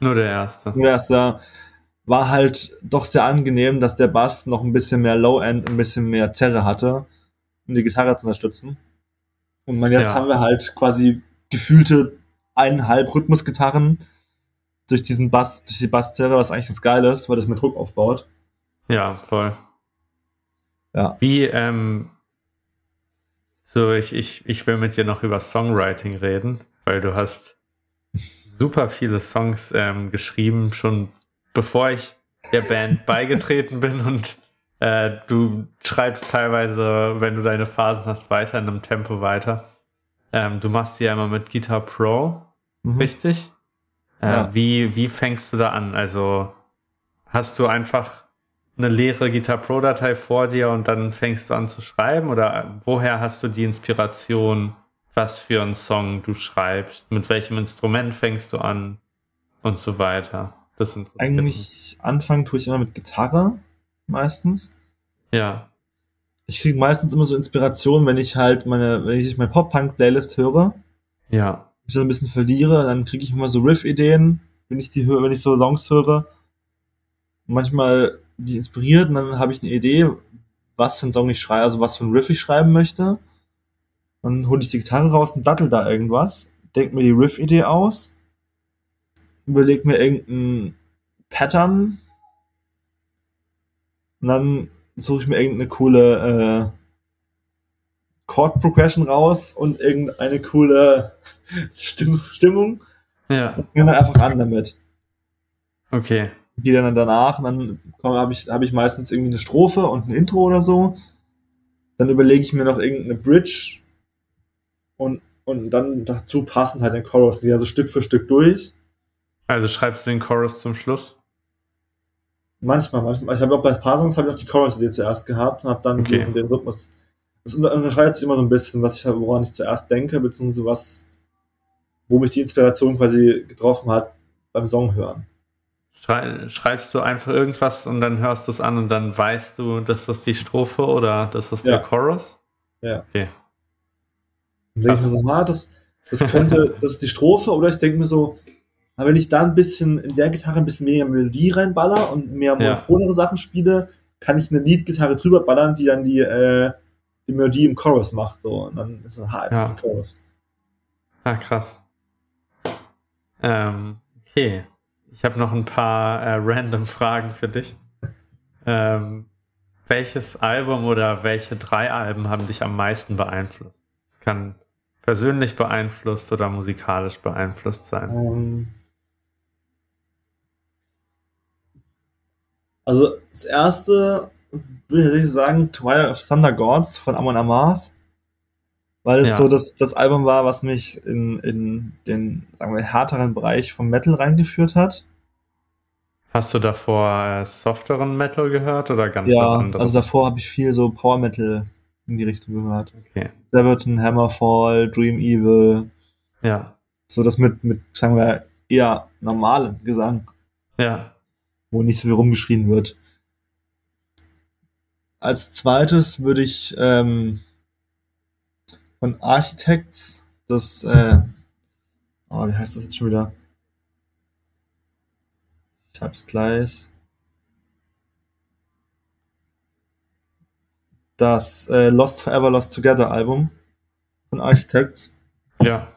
Nur der erste. Nur der erste war halt doch sehr angenehm, dass der Bass noch ein bisschen mehr Low-End, ein bisschen mehr Zerre hatte, um die Gitarre zu unterstützen. Und man, jetzt ja. haben wir halt quasi gefühlte eineinhalb Rhythmusgitarren durch diesen Bass, durch die Basszerre, was eigentlich ganz geil ist, weil das mit Druck aufbaut. Ja, voll. Ja. Wie, ähm, so, ich, ich, ich will mit dir noch über Songwriting reden, weil du hast [laughs] super viele Songs ähm, geschrieben, schon bevor ich der Band beigetreten bin und äh, du schreibst teilweise, wenn du deine Phasen hast, weiter in einem Tempo weiter. Ähm, du machst sie ja immer mit Guitar Pro, mhm. richtig? Äh, ja. wie, wie fängst du da an? Also hast du einfach eine leere Guitar Pro-Datei vor dir und dann fängst du an zu schreiben? Oder woher hast du die Inspiration, was für einen Song du schreibst? Mit welchem Instrument fängst du an? Und so weiter. Das sind Eigentlich anfangen tue ich immer mit Gitarre meistens. Ja ich kriege meistens immer so Inspiration, wenn ich halt meine, wenn ich meine Pop-Punk-Playlist höre. Ja. Ich so ein bisschen verliere, dann kriege ich immer so Riff-Ideen, wenn ich die höre, wenn ich so Songs höre. Manchmal die inspiriert und dann habe ich eine Idee, was für einen Song ich schreibe, also was für einen Riff ich schreiben möchte. Dann hole ich die Gitarre raus und dattel da irgendwas, denke mir die Riff-Idee aus, überlege mir irgendein Pattern und dann suche ich mir irgendeine coole äh, Chord Progression raus und irgendeine coole [laughs] Stimm Stimmung. Ja. Und fange dann einfach an damit. Okay. Gehe dann danach und dann habe ich, hab ich meistens irgendwie eine Strophe und ein Intro oder so. Dann überlege ich mir noch irgendeine Bridge und, und dann dazu passend halt den Chorus, die also Stück für Stück durch. Also schreibst du den Chorus zum Schluss? Manchmal, manchmal. Ich habe auch bei Parsons habe ich auch die Chorus-Idee zuerst gehabt und habe dann okay. den, den Rhythmus. Es unterscheidet sich immer so ein bisschen, was ich woran ich zuerst denke, beziehungsweise was, wo mich die Inspiration quasi getroffen hat beim Song hören. Schreibst du einfach irgendwas und dann hörst du es an und dann weißt du, dass das die Strophe oder dass das ja. der Chorus? Ja. Okay. Dann denke ich mir so, ah, das, das könnte, [laughs] das ist die Strophe, oder ich denke mir so, aber wenn ich da ein bisschen in der Gitarre ein bisschen weniger Melodie reinballer und mehr monotonere ja. Sachen spiele, kann ich eine Lead-Gitarre drüber ballern, die dann die, äh, die Melodie im Chorus macht. So. Und dann ist es halt ja. im Chorus. Ah, krass. Ähm, okay. Ich habe noch ein paar äh, random Fragen für dich. [laughs] Ähm, welches Album oder welche drei Alben haben dich am meisten beeinflusst? Es kann persönlich beeinflusst oder musikalisch beeinflusst sein. Ähm. Also das erste würde ich tatsächlich sagen Twilight of Thunder Gods von Amon Amarth, weil es ja. so das, das Album war, was mich in, in den, sagen wir, härteren Bereich vom Metal reingeführt hat. Hast du davor äh, softeren Metal gehört oder ganz ja, was anderes? Also davor habe ich viel so Power Metal in die Richtung gehört. Okay. Sabaton, Hammerfall, Dream Evil. Ja. So das mit, mit, sagen wir, eher normalem Gesang. Ja. Wo nicht so viel rumgeschrien wird. Als zweites würde ich ähm, von Architects das, äh, oh, wie heißt das jetzt schon wieder? Ich hab's gleich. das äh, Lost Forever, Lost Together Album von Architects. Ja.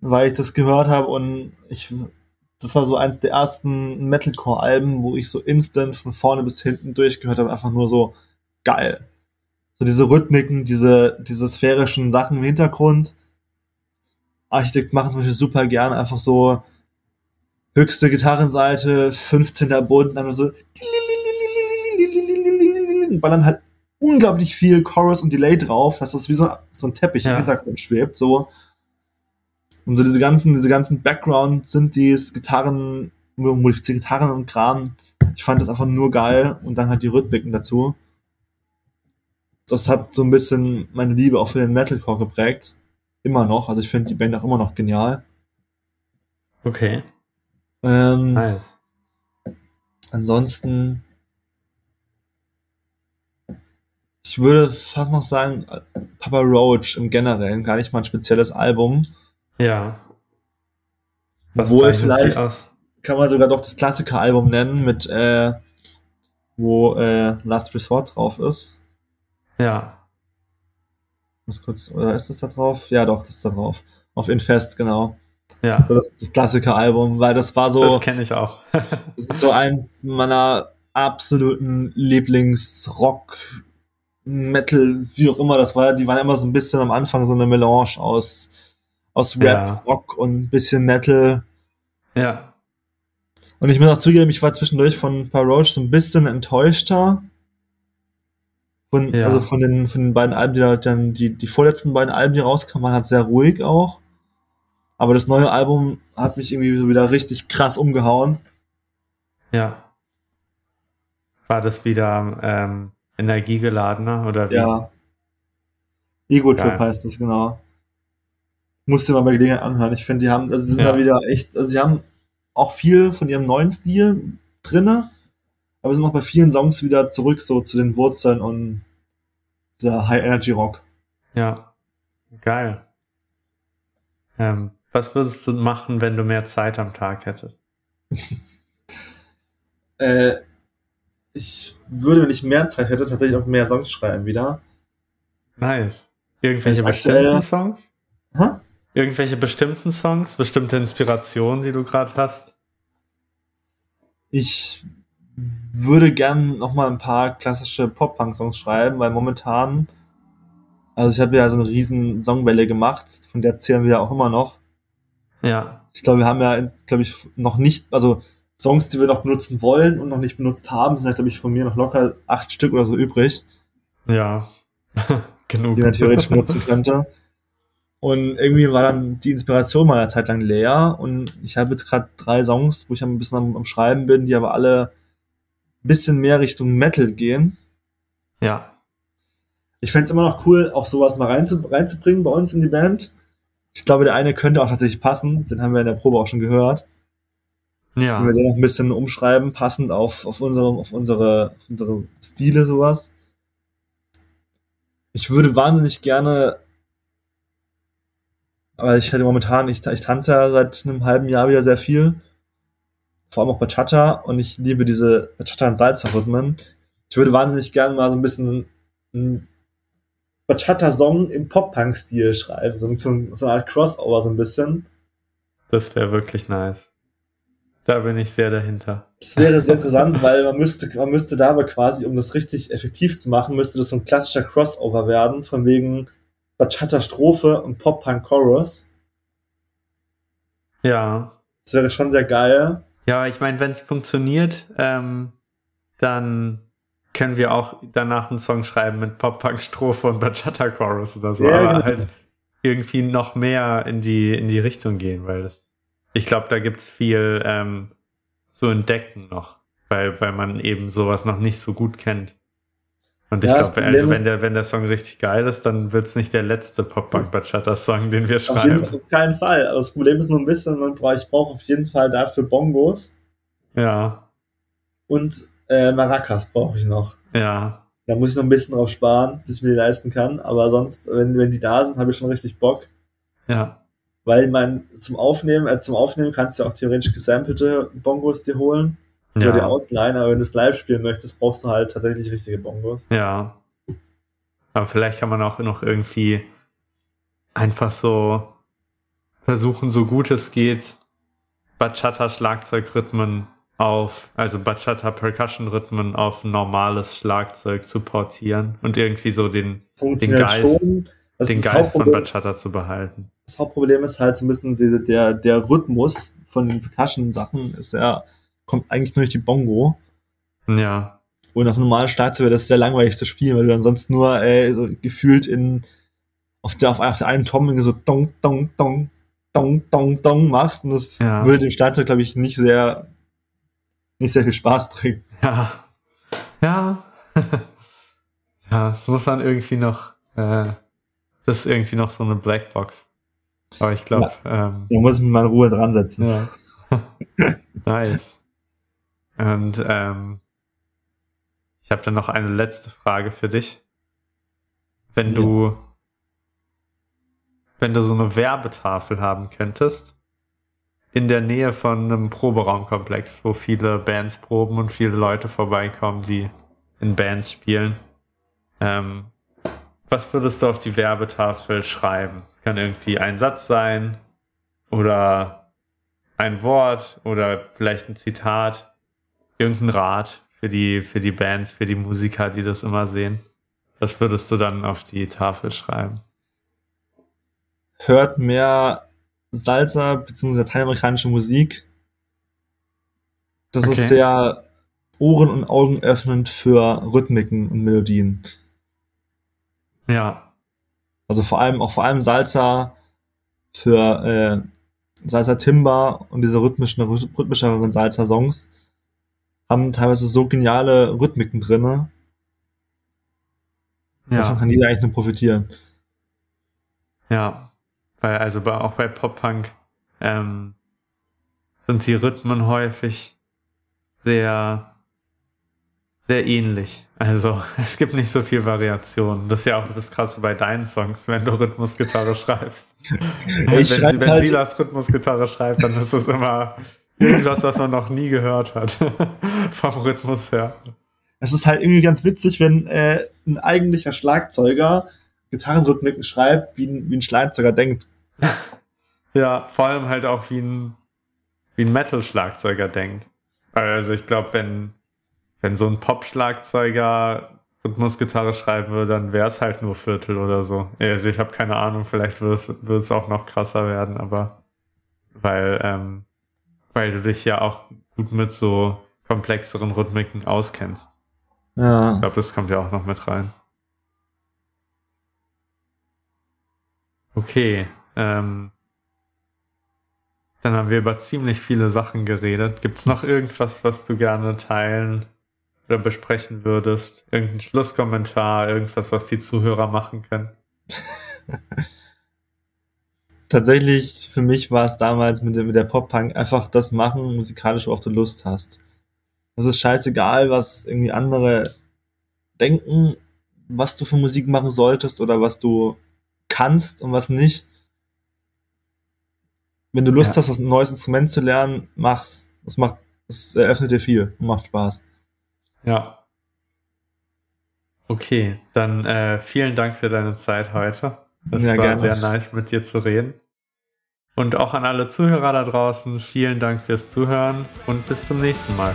Weil ich das gehört habe und ich, das war so eins der ersten Metalcore-Alben, wo ich so instant von vorne bis hinten durchgehört habe, einfach nur so geil. So diese Rhythmiken, diese, diese sphärischen Sachen im Hintergrund. Architekt machen zum Beispiel super gern einfach so höchste Gitarrenseite, 15. Bund, dann so ballern halt unglaublich viel Chorus und Delay drauf, dass das wie so, so ein Teppich ja. im Hintergrund schwebt, so. Und so diese ganzen, diese ganzen Background sind dies Gitarren, modifizierte Gitarren und Kram. Ich fand das einfach nur geil und dann halt die Rhythmiken dazu. Das hat so ein bisschen meine Liebe auch für den Metalcore geprägt. Immer noch. Also ich finde die Band auch immer noch genial. Okay. Ähm, nice. Ansonsten ich würde fast noch sagen, Papa Roach im Generellen, gar nicht mal ein spezielles Album. Ja. Was Obwohl vielleicht kann man sogar doch das Klassiker-Album nennen, mit äh, wo äh, Last Resort drauf ist. Ja. Muss kurz, oder ist das da drauf? Ja, doch, das ist da drauf. Auf Infest, genau. Ja. So das, das Klassiker-Album, weil das war so. Das kenne ich auch. [laughs] das ist so eins meiner absoluten Lieblings-Rock- Metal, wie auch immer das war, die waren immer so ein bisschen am Anfang so eine Melange aus, aus Rap, ja. Rock und ein bisschen Metal. Ja. Und ich muss auch zugeben, ich war zwischendurch von Paroche so ein bisschen enttäuschter. Von, ja. Also von den, von den beiden Alben, die da dann, die, die vorletzten beiden Alben, die rauskamen, waren halt sehr ruhig auch. Aber das neue Album hat mich irgendwie so wieder richtig krass umgehauen. Ja. War das wieder, ähm, energiegeladener oder wie? Ja. Ego-Trip heißt das, genau. Musste mal bei Gelegenheit anhören. Ich finde, die haben, also sie sind ja. da wieder echt, also sie haben auch viel von ihrem neuen Stil drinne, aber sind auch bei vielen Songs wieder zurück so zu den Wurzeln und dieser High Energy Rock. Ja, geil. Ähm, was würdest du machen, wenn du mehr Zeit am Tag hättest? [laughs] äh, ich würde, wenn ich mehr Zeit hätte, tatsächlich auch mehr Songs schreiben wieder. Nice. Irgendwelche bestimmten Songs? Hä? Irgendwelche bestimmten Songs? Bestimmte Inspirationen, die du gerade hast? Ich würde gern noch mal ein paar klassische Pop-Punk-Songs schreiben, weil momentan, also ich habe ja so eine riesen Songwelle gemacht, von der zählen wir ja auch immer noch. Ja. Ich glaube, wir haben ja, glaube ich, noch nicht, also Songs, die wir noch benutzen wollen und noch nicht benutzt haben, sind, glaube ich, von mir noch locker acht Stück oder so übrig. Ja, [laughs] genug. Die man theoretisch benutzen könnte. Und irgendwie war dann die Inspiration meiner Zeit lang leer und ich habe jetzt gerade drei Songs, wo ich ein bisschen am, am, Schreiben bin, die aber alle ein bisschen mehr Richtung Metal gehen. Ja. Ich fände es immer noch cool, auch sowas mal reinzu, reinzubringen bei uns in die Band. Ich glaube, der eine könnte auch tatsächlich passen, den haben wir in der Probe auch schon gehört. Ja. Wenn wir den noch ein bisschen umschreiben, passend auf, auf, unsere, auf, unsere, auf unsere Stile, sowas. Ich würde wahnsinnig gerne aber ich hätte momentan, ich, ich tanze ja seit einem halben Jahr wieder sehr viel. Vor allem auch Bachata und ich liebe diese Bachata und Salsa-Rhythmen. Ich würde wahnsinnig gerne mal so ein bisschen einen Bachata-Song im Pop-Punk-Stil schreiben. So, so, so eine Art Crossover so ein bisschen. Das wäre wirklich nice. Da bin ich sehr dahinter. Das wäre sehr interessant, weil man müsste, man müsste dabei quasi, um das richtig effektiv zu machen, müsste das so ein klassischer Crossover werden, von wegen Bachata-Strophe und Pop-Punk-Chorus. Ja. Das wäre schon sehr geil. Ja, ich meine, wenn es funktioniert, ähm, dann können wir auch danach einen Song schreiben mit Pop-Punk-Strophe und Bachata-Chorus oder so. Ja, aber genau. halt irgendwie noch mehr in die, in die Richtung gehen, weil das, ich glaube, da gibt es viel ähm, zu entdecken noch, weil, weil man eben sowas noch nicht so gut kennt. Und ich ja, glaube, also wenn der, wenn der Song richtig geil ist, dann wird es nicht der letzte Pop-Punk-Bachata-Song, den wir schreiben. Auf, auf keinen Fall. Aber das Problem ist nur ein bisschen, man braucht, ich brauche auf jeden Fall dafür Bongos. Ja. Und äh, Maracas brauche ich noch. Ja. Da muss ich noch ein bisschen drauf sparen, bis ich mir die leisten kann. Aber sonst, wenn, wenn die da sind, habe ich schon richtig Bock. Ja. Weil man zum Aufnehmen, äh, zum Aufnehmen kannst du auch theoretisch gesampelte Bongos dir holen. Ja. Oder die ausleihen, aber wenn du es live spielen möchtest, brauchst du halt tatsächlich richtige Bongos. Ja. Aber vielleicht kann man auch noch irgendwie einfach so versuchen, so gut es geht, Bachata-Schlagzeugrhythmen auf, also Bachata Percussion Rhythmen auf normales Schlagzeug zu portieren und irgendwie so den, den Geist, den Geist von Bachata zu behalten. Das Hauptproblem ist halt so ein bisschen der, der, der Rhythmus von den Percussion Sachen ist ja, kommt eigentlich nur durch die Bongo. Ja. Und auf normalen Schlagzeug wäre das sehr langweilig zu spielen, weil du dann sonst nur äh, so gefühlt in auf der auf, auf der einen Tom so dong dong dong dong dong dong machst und das ja. würde dem Schlagzeug glaube ich nicht sehr nicht sehr viel Spaß bringen. Ja. Ja. [laughs] ja, es muss dann irgendwie noch, äh, das ist irgendwie noch so eine Blackbox. Aber ich glaube, ja. ähm, da muss ich mich mal in Ruhe dran setzen. Ja. [laughs] nice. Und ähm, ich habe dann noch eine letzte Frage für dich. Wenn ja. du wenn du so eine Werbetafel haben könntest, in der Nähe von einem Proberaumkomplex, wo viele Bands proben und viele Leute vorbeikommen, die in Bands spielen. Ähm, was würdest du auf die Werbetafel schreiben? Es kann irgendwie ein Satz sein oder ein Wort oder vielleicht ein Zitat, irgendein Rat für die, für die Bands, für die Musiker, die das immer sehen. Was würdest du dann auf die Tafel schreiben? Hört mehr Salsa bzw. lateinamerikanische Musik. Das okay. ist sehr Ohren- und Augen öffnend für Rhythmiken und Melodien. Ja. Also vor allem, auch vor allem Salsa für äh, Salsa Timba und diese rhythmischen, rhythmischeren Salsa-Songs haben teilweise so geniale Rhythmiken drinne. Ja. Davon kann jeder eigentlich nur profitieren. Ja, weil also bei, auch bei Pop-Punk ähm, sind die Rhythmen häufig sehr, sehr ähnlich. Also [laughs] es gibt nicht so viel Variation. Das ist ja auch das Krasse bei deinen Songs, wenn du Rhythmusgitarre [laughs] schreibst. Ich wenn, schreib wenn halt Silas Rhythmusgitarre schreibt, dann ist das immer irgendwas, was man noch nie gehört hat. [laughs] Vom Rhythmus her. Es ist halt irgendwie ganz witzig, wenn äh, ein eigentlicher Schlagzeuger Gitarrenrhythmiken schreibt, wie ein, wie ein Schlagzeuger denkt. [laughs] ja, vor allem halt auch wie ein, wie ein Metal-Schlagzeuger denkt. Also ich glaube, wenn, wenn so ein Pop-Schlagzeuger Rhythmusgitarre schreiben würde, dann wäre es halt nur Viertel oder so. Also ich habe keine Ahnung, vielleicht wird es auch noch krasser werden, aber weil, ähm, weil du dich ja auch gut mit so komplexeren Rhythmiken auskennst. Ja. Ich glaube, das kommt ja auch noch mit rein. Okay. Ähm, dann haben wir über ziemlich viele Sachen geredet. Gibt es noch irgendwas, was du gerne teilen oder besprechen würdest? Irgendein Schlusskommentar, irgendwas, was die Zuhörer machen können? [laughs] Tatsächlich, für mich war es damals mit der, mit der Pop-Punk einfach das machen, musikalisch, worauf du Lust hast. Es ist scheißegal, was irgendwie andere denken, was du für Musik machen solltest oder was du kannst und was nicht wenn du Lust ja. hast, ein neues Instrument zu lernen, mach's. Das macht, das eröffnet dir viel und macht Spaß. Ja. Okay, dann äh, vielen Dank für deine Zeit heute. Es ja, war gerne. sehr nice, mit dir zu reden. Und auch an alle Zuhörer da draußen, vielen Dank fürs Zuhören und bis zum nächsten Mal.